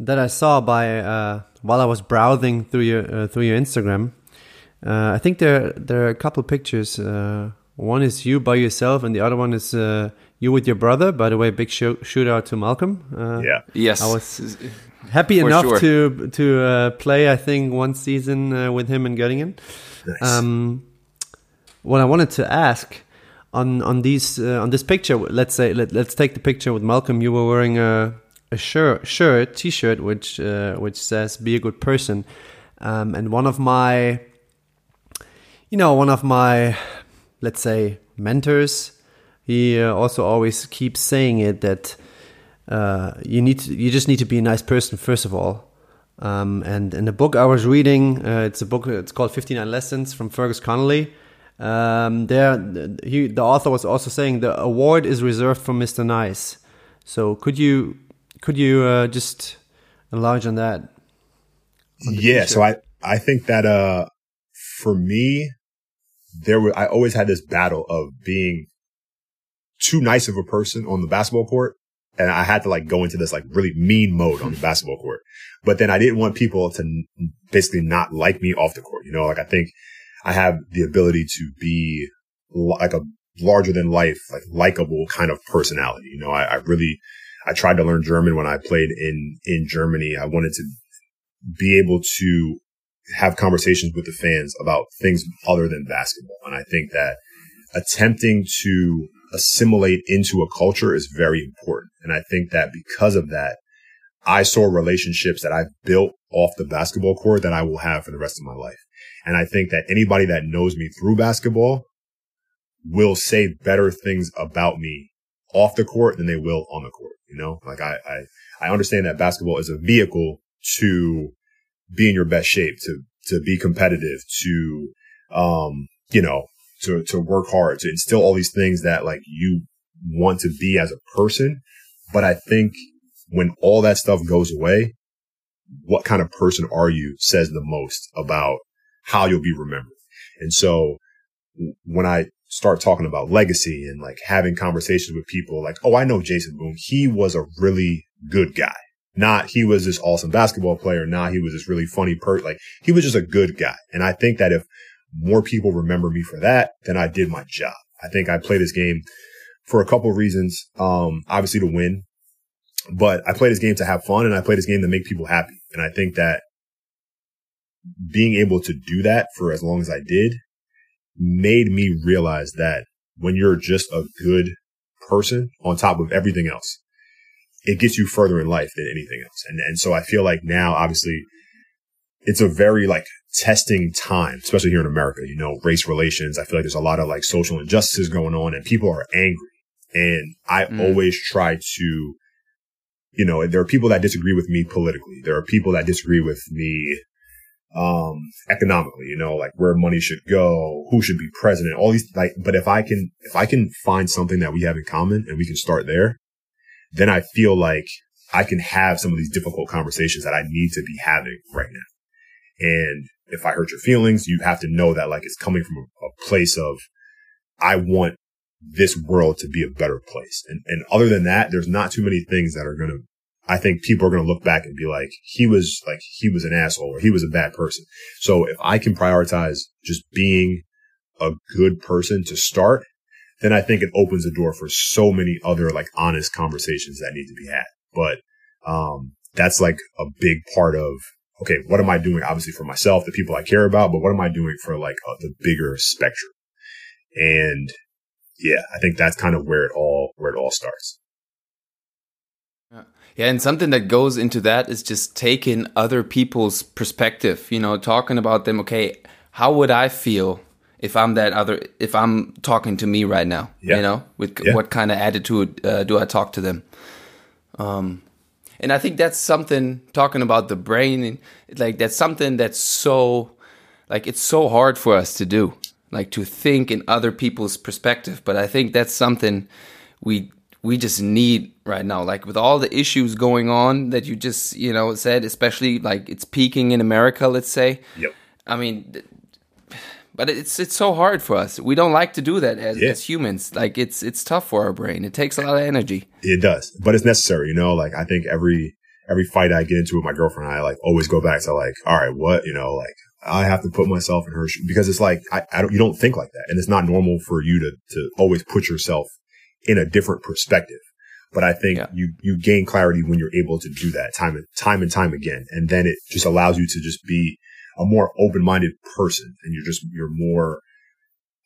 that I saw by uh, while I was browsing through your uh, through your Instagram. Uh, I think there there are a couple pictures uh, one is you by yourself, and the other one is uh, you with your brother. By the way, big sh- shootout to Malcolm. Uh, yeah. Yes. I was happy enough sure. to to uh, play. I think one season uh, with him in Göttingen. Nice. Um, what I wanted to ask on on these uh, on this picture, let's say let, us take the picture with Malcolm. You were wearing a a shirt shirt t-shirt which uh, which says "Be a good person," um, and one of my you know one of my let's say, mentors, he uh, also always keeps saying it that uh, you need to, you just need to be a nice person first of all. Um, and in the book I was reading, uh, it's a book. It's called Fifty Nine Lessons from Fergus Connolly. Um, there, he, the author was also saying the award is reserved for Mister Nice. So could you could you uh, just enlarge on that? On yeah. So I I think that uh for me there were, I always had this battle of being too nice of a person on the basketball court. And I had to like go into this like really mean mode on the basketball court. But then I didn't want people to basically not like me off the court. You know, like I think I have the ability to be like a larger than life, like likable kind of personality. You know, I, I really, I tried to learn German when I played in, in Germany. I wanted to be able to have conversations with the fans about things other than basketball. And I think that attempting to assimilate into a culture is very important. And I think that because of that, I saw relationships that I've built off the basketball court that I will have for the rest of my life. And I think that anybody that knows me through basketball will say better things about me off the court than they will on the court. You know, like I, I, I understand that basketball is a vehicle to be in your best shape, to, to be competitive, to, um, you know, to, to work hard, to instill all these things that like you want to be as a person. But I think when all that stuff goes away, what kind of person are you says the most about how you'll be remembered. And so when I start talking about legacy and like having conversations with people like, Oh, I know Jason Boone. He was a really good guy. Not he was this awesome basketball player. Not he was this really funny person. Like he was just a good guy. And I think that if more people remember me for that, then I did my job. I think I play this game for a couple of reasons. Um, obviously to win, but I play this game to have fun and I play this game to make people happy. And I think that being able to do that for as long as I did made me realize that when you're just a good person on top of everything else, it gets you further in life than anything else. And, and so I feel like now, obviously, it's a very like testing time, especially here in America, you know, race relations. I feel like there's a lot of like social injustices going on and people are angry. And I mm. always try to, you know, there are people that disagree with me politically. There are people that disagree with me, um, economically, you know, like where money should go, who should be president, all these, like, but if I can, if I can find something that we have in common and we can start there, then I feel like I can have some of these difficult conversations that I need to be having right now. And if I hurt your feelings, you have to know that like it's coming from a, a place of, I want this world to be a better place. And, and other than that, there's not too many things that are going to, I think people are going to look back and be like, he was like, he was an asshole or he was a bad person. So if I can prioritize just being a good person to start, then I think it opens the door for so many other like honest conversations that need to be had. But, um, that's like a big part of okay, what am I doing? Obviously for myself, the people I care about, but what am I doing for like uh, the bigger spectrum? And yeah, I think that's kind of where it all where it all starts. Yeah, and something that goes into that is just taking other people's perspective, you know, talking about them, okay, how would I feel if I'm that other if I'm talking to me right now, yeah. you know, with yeah. what kind of attitude uh, do I talk to them? Um and I think that's something talking about the brain, like that's something that's so, like it's so hard for us to do, like to think in other people's perspective. But I think that's something we we just need right now, like with all the issues going on that you just you know said, especially like it's peaking in America, let's say. Yep. I mean, but it's it's so hard for us. We don't like to do that as, yeah. as humans. Like it's it's tough for our brain. It takes a lot of energy. It does, but it's necessary. You know, like I think every every fight I get into with my girlfriend, I like always go back to like, all right, what you know, like I have to put myself in her shoes because it's like I, I don't you don't think like that, and it's not normal for you to to always put yourself in a different perspective. But I think yeah. you you gain clarity when you're able to do that time and time and time again, and then it just allows you to just be a more open-minded person and you're just, you're more,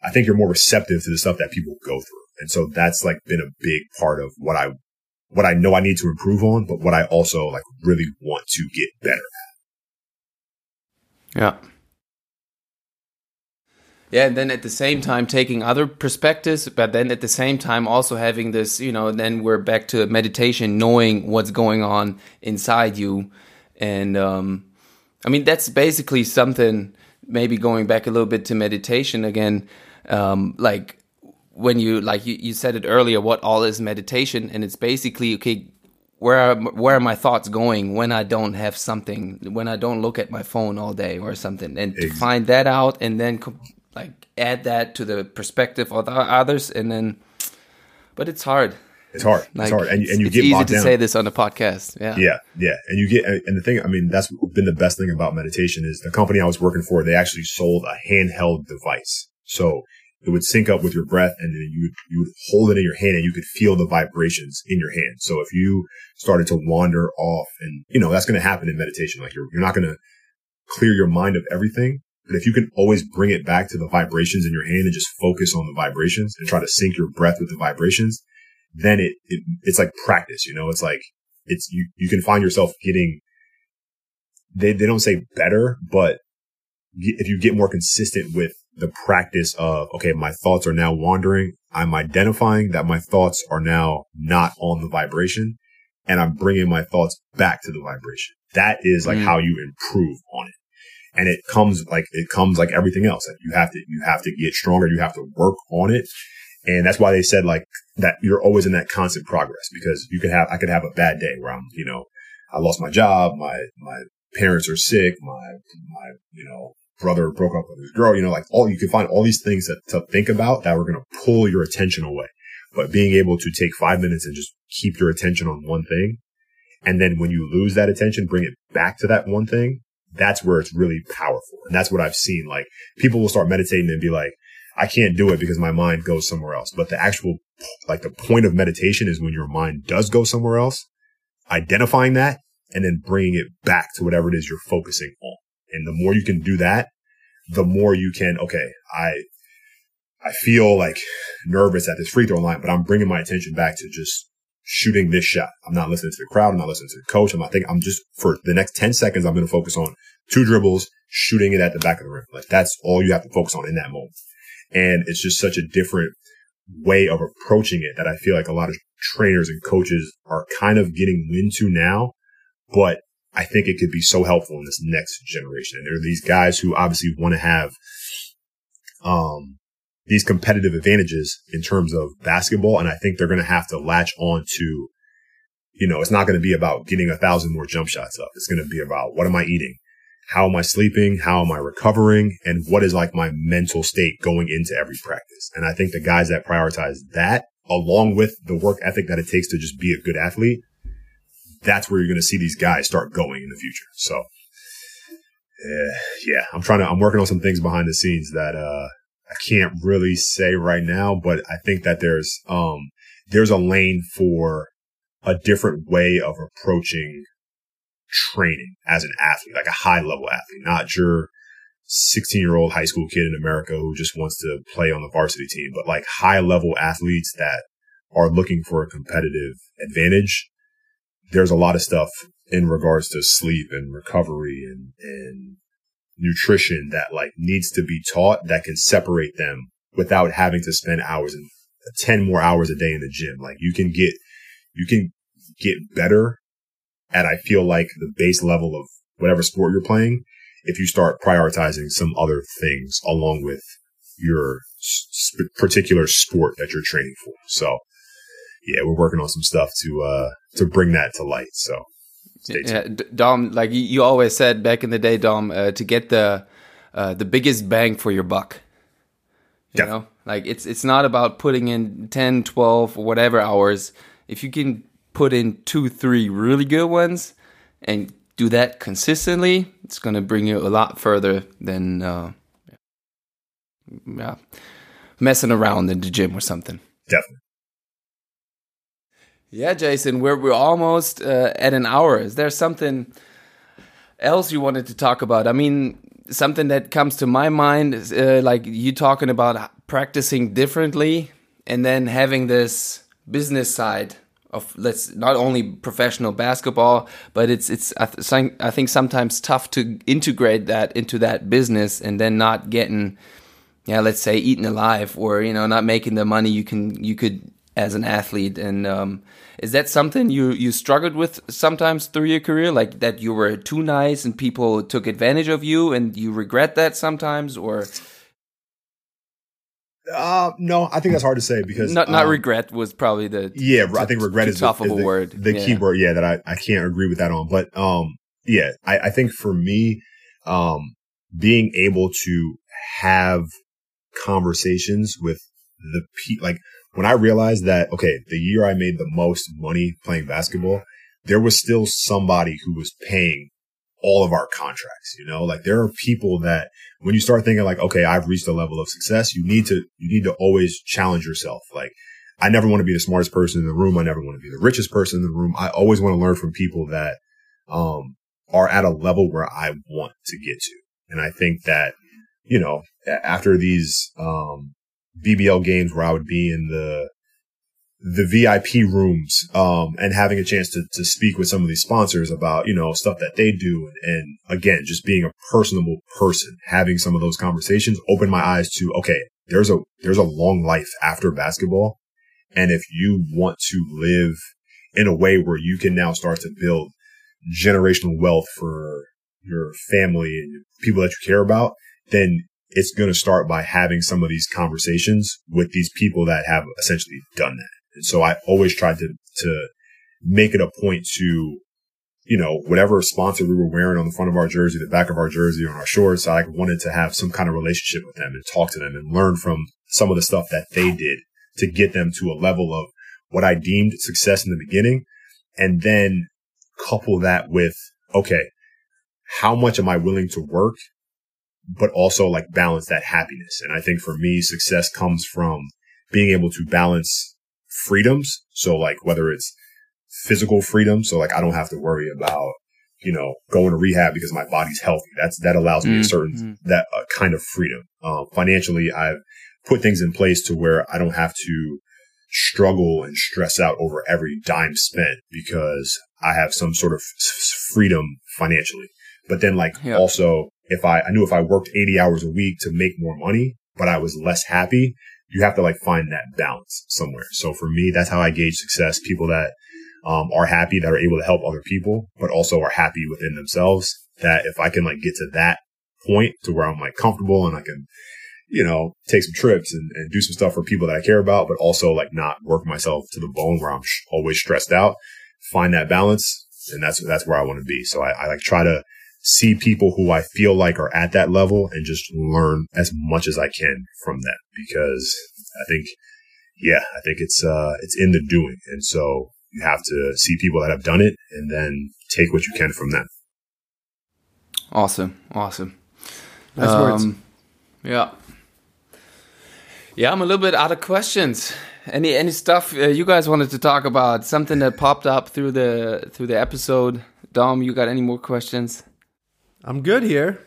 I think you're more receptive to the stuff that people go through. And so that's like been a big part of what I, what I know I need to improve on, but what I also like really want to get better at. Yeah. Yeah, and then at the same time taking other perspectives, but then at the same time also having this, you know, then we're back to meditation, knowing what's going on inside you, and um, I mean, that's basically something, maybe going back a little bit to meditation again, um, like when you, like you, you said it earlier, what all is meditation. And it's basically, okay, where are, where are my thoughts going when I don't have something, when I don't look at my phone all day or something, and to find that out and then like add that to the perspective of others, and then, but it's hard. It's hard. Like, it's hard, and, and you it's get easy to down. say this on the podcast. Yeah, yeah, yeah. And you get, and the thing, I mean, that's been the best thing about meditation is the company I was working for. They actually sold a handheld device, so it would sync up with your breath, and then you would you would hold it in your hand, and you could feel the vibrations in your hand. So if you started to wander off, and you know that's going to happen in meditation, like you're you're not going to clear your mind of everything, but if you can always bring it back to the vibrations in your hand and just focus on the vibrations and try to sync your breath with the vibrations, then it, it it's like practice, you know, it's like, it's, you, you can find yourself getting, they, they don't say better, but if you get more consistent with the practice of, okay, my thoughts are now wandering. I'm identifying that my thoughts are now not on the vibration and I'm bringing my thoughts back to the vibration. That is like mm. how you improve on it. And it comes like, it comes like everything else. Like you have to, you have to get stronger. You have to work on it. And that's why they said like that you're always in that constant progress because you can have, I could have a bad day where I'm, you know, I lost my job, my, my parents are sick, my, my, you know, brother broke up with his girl, you know, like all, you can find all these things that, to think about that were going to pull your attention away. But being able to take five minutes and just keep your attention on one thing. And then when you lose that attention, bring it back to that one thing. That's where it's really powerful. And that's what I've seen. Like people will start meditating and be like, I can't do it because my mind goes somewhere else. But the actual, like the point of meditation is when your mind does go somewhere else, identifying that and then bringing it back to whatever it is you're focusing on. And the more you can do that, the more you can, okay, I, I feel like nervous at this free throw line, but I'm bringing my attention back to just shooting this shot. I'm not listening to the crowd. I'm not listening to the coach. I'm not thinking, I'm just for the next 10 seconds, I'm going to focus on two dribbles, shooting it at the back of the rim. Like that's all you have to focus on in that moment. And it's just such a different way of approaching it that I feel like a lot of trainers and coaches are kind of getting wind to now. But I think it could be so helpful in this next generation. And there are these guys who obviously want to have, um, these competitive advantages in terms of basketball. And I think they're going to have to latch on to, you know, it's not going to be about getting a thousand more jump shots up. It's going to be about what am I eating? How am I sleeping? How am I recovering? And what is like my mental state going into every practice? And I think the guys that prioritize that along with the work ethic that it takes to just be a good athlete, that's where you're going to see these guys start going in the future. So, uh, yeah, I'm trying to, I'm working on some things behind the scenes that, uh, I can't really say right now, but I think that there's, um, there's a lane for a different way of approaching training as an athlete, like a high level athlete, not your 16 year old high school kid in America who just wants to play on the varsity team, but like high level athletes that are looking for a competitive advantage. There's a lot of stuff in regards to sleep and recovery and, and nutrition that like needs to be taught that can separate them without having to spend hours and 10 more hours a day in the gym. Like you can get, you can get better at, I feel like the base level of whatever sport you're playing. If you start prioritizing some other things along with your sp- particular sport that you're training for. So yeah, we're working on some stuff to, uh, to bring that to light. So yeah, Dom, like you always said back in the day, Dom, uh, to get the uh, the biggest bang for your buck. You know, like it's it's not about putting in 10, 12, whatever hours. If you can put in two, three really good ones and do that consistently, it's going to bring you a lot further than uh, yeah, messing around in the gym or something. Definitely. Yeah, Jason, we're we're almost uh, at an hour. Is there something else you wanted to talk about? I mean, something that comes to my mind is uh, like you talking about practicing differently and then having this business side of let's not only professional basketball, but it's it's I, th I think sometimes tough to integrate that into that business and then not getting yeah let's say eaten alive or you know not making the money you can you could as an athlete and um, is that something you you struggled with sometimes through your career like that you were too nice and people took advantage of you and you regret that sometimes or uh, no, I think that's hard to say because not not um, regret was probably the yeah. I think regret is tough the, of a the, word. The yeah. key word, yeah, that I, I can't agree with that on. But um, yeah, I, I think for me, um, being able to have conversations with the people, like when I realized that, okay, the year I made the most money playing basketball, there was still somebody who was paying all of our contracts, you know, like there are people that when you start thinking like, okay, I've reached a level of success, you need to, you need to always challenge yourself. Like I never want to be the smartest person in the room. I never want to be the richest person in the room. I always want to learn from people that, um, are at a level where I want to get to. And I think that, you know, after these, um, BBL games where I would be in the the VIP rooms um, and having a chance to to speak with some of these sponsors about you know stuff that they do. And, and again just being a personable person having some of those conversations opened my eyes to okay there's a there's a long life after basketball. And if you want to live in a way where you can now start to build generational wealth for your family and people that you care about then it's going to start by having some of these conversations with these people that have essentially done that. And so I always tried to, to make it a point to, you know, whatever sponsor we were wearing on the front of our jersey, the back of our jersey, on our shorts, I wanted to have some kind of relationship with them and talk to them and learn from some of the stuff that they did to get them to a level of what I deemed success in the beginning. And then couple that with, okay, how much am I willing to work but also like balance that happiness. And I think for me, success comes from being able to balance freedoms. So like whether it's physical freedom. So like I don't have to worry about, you know, going to rehab because my body's healthy. That's, that allows me mm-hmm. a certain, mm-hmm. that uh, kind of freedom. Uh, financially, I've put things in place to where I don't have to struggle and stress out over every dime spent because I have some sort of freedom financially. But then like yeah. also if I, I knew if I worked 80 hours a week to make more money, but I was less happy, you have to like find that balance somewhere. So for me, that's how I gauge success. People that um, are happy, that are able to help other people, but also are happy within themselves. That if I can like get to that point to where I'm like comfortable and I can, you know, take some trips and, and do some stuff for people that I care about, but also like not work myself to the bone where I'm sh- always stressed out, find that balance. And that's, that's where I want to be. So I, I like try to see people who I feel like are at that level and just learn as much as I can from them because I think, yeah, I think it's, uh, it's in the doing. And so you have to see people that have done it and then take what you can from them. Awesome. Awesome. Nice um, words. Yeah. Yeah, I'm a little bit out of questions. Any any stuff uh, you guys wanted to talk about? Something that popped up through the through the episode. Dom, you got any more questions? I'm good here.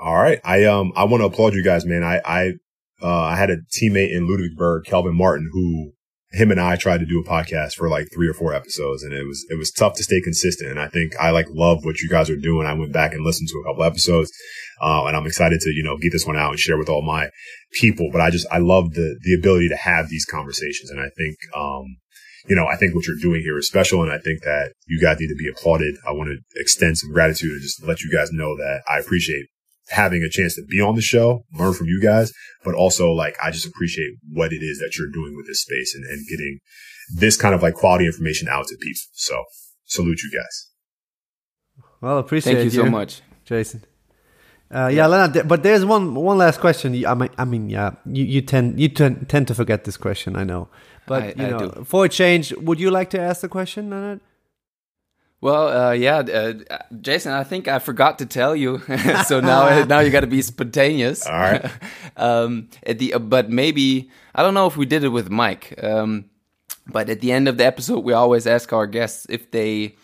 All right. I um I want to applaud you guys, man. I I uh, I had a teammate in Ludwigsburg, Kelvin Martin, who him and I tried to do a podcast for like three or four episodes and it was, it was tough to stay consistent. And I think I like love what you guys are doing. I went back and listened to a couple episodes. Uh, and I'm excited to, you know, get this one out and share with all my people. But I just, I love the, the ability to have these conversations. And I think, um, you know, I think what you're doing here is special. And I think that you guys need to be applauded. I want to extend some gratitude and just let you guys know that I appreciate having a chance to be on the show, learn from you guys, but also like I just appreciate what it is that you're doing with this space and, and getting this kind of like quality information out to people. So salute you guys. Well, appreciate Thank you, you so much, Jason. Uh, yeah, Lennart, but there's one one last question. I mean, I mean, yeah, you, you tend you tend, tend to forget this question. I know, but I, you know, do. for a change, would you like to ask the question, Lennart? Well, uh, yeah, uh, Jason, I think I forgot to tell you, so now now you got to be spontaneous. All right. um, at the uh, but maybe I don't know if we did it with Mike, um, but at the end of the episode, we always ask our guests if they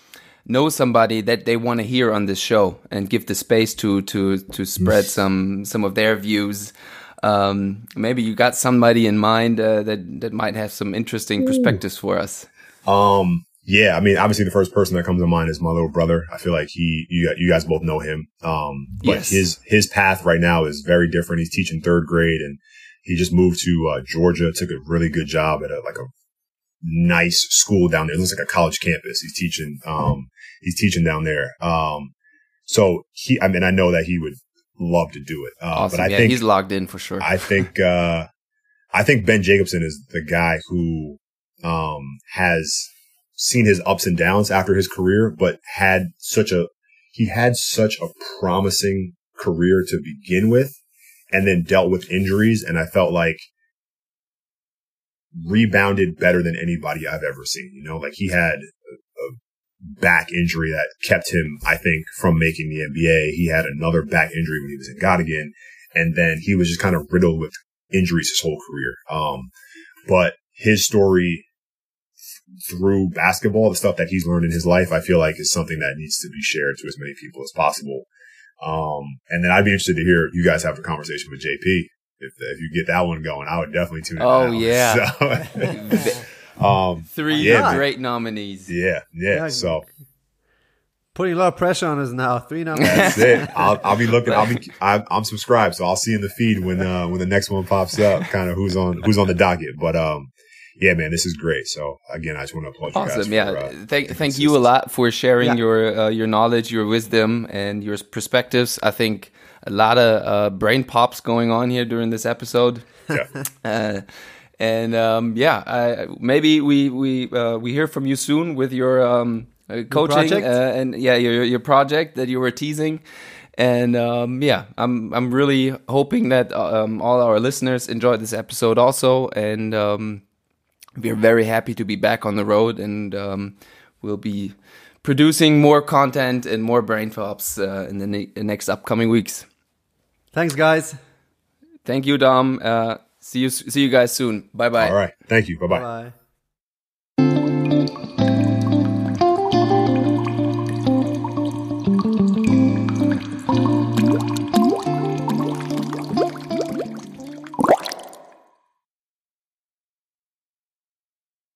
know somebody that they want to hear on this show and give the space to to to spread some some of their views. Um, maybe you got somebody in mind uh, that that might have some interesting perspectives for us. Um, yeah, I mean, obviously the first person that comes to mind is my little brother. I feel like he, you, you guys both know him. Um, but yes. his, his path right now is very different. He's teaching third grade and he just moved to, uh, Georgia, took a really good job at a, like a nice school down there. It looks like a college campus. He's teaching, um, he's teaching down there. Um, so he, I mean, I know that he would love to do it. Uh, awesome. but I yeah, think he's logged in for sure. I think, uh, I think Ben Jacobson is the guy who, um, has, seen his ups and downs after his career, but had such a, he had such a promising career to begin with and then dealt with injuries. And I felt like rebounded better than anybody I've ever seen. You know, like he had back injury that kept him, I think, from making the NBA. He had another back injury when he was in Göttingen. And then he was just kind of riddled with injuries his whole career. Um, but his story through basketball, the stuff that he's learned in his life, I feel like is something that needs to be shared to as many people as possible. Um, and then I'd be interested to hear you guys have a conversation with JP. If, if you get that one going, I would definitely tune in. Oh, yeah. So, um, Three yeah, great nominees. Yeah, yeah. yeah. So putting a lot of pressure on us now. Three nominees. That's it. I'll, I'll be looking. I'll be. I'm, I'm, subscribed, so I'll see in the feed when uh, when the next one pops up. Kind of who's on who's on the docket. But um, yeah, man, this is great. So again, I just want to applaud awesome, you guys. yeah, for, uh, thank thank you a lot for sharing yeah. your uh, your knowledge, your wisdom, and your perspectives. I think a lot of uh, brain pops going on here during this episode. Yeah. Uh, and um, yeah, I, maybe we we uh, we hear from you soon with your um, uh, coaching and yeah your your project that you were teasing. And um, yeah, I'm I'm really hoping that um, all our listeners enjoyed this episode also, and um, we're very happy to be back on the road and um, we'll be producing more content and more brain flops uh, in the ne next upcoming weeks. Thanks, guys. Thank you, Dom. See you. See you guys soon. Bye bye. All right. Thank you. Bye bye. Bye.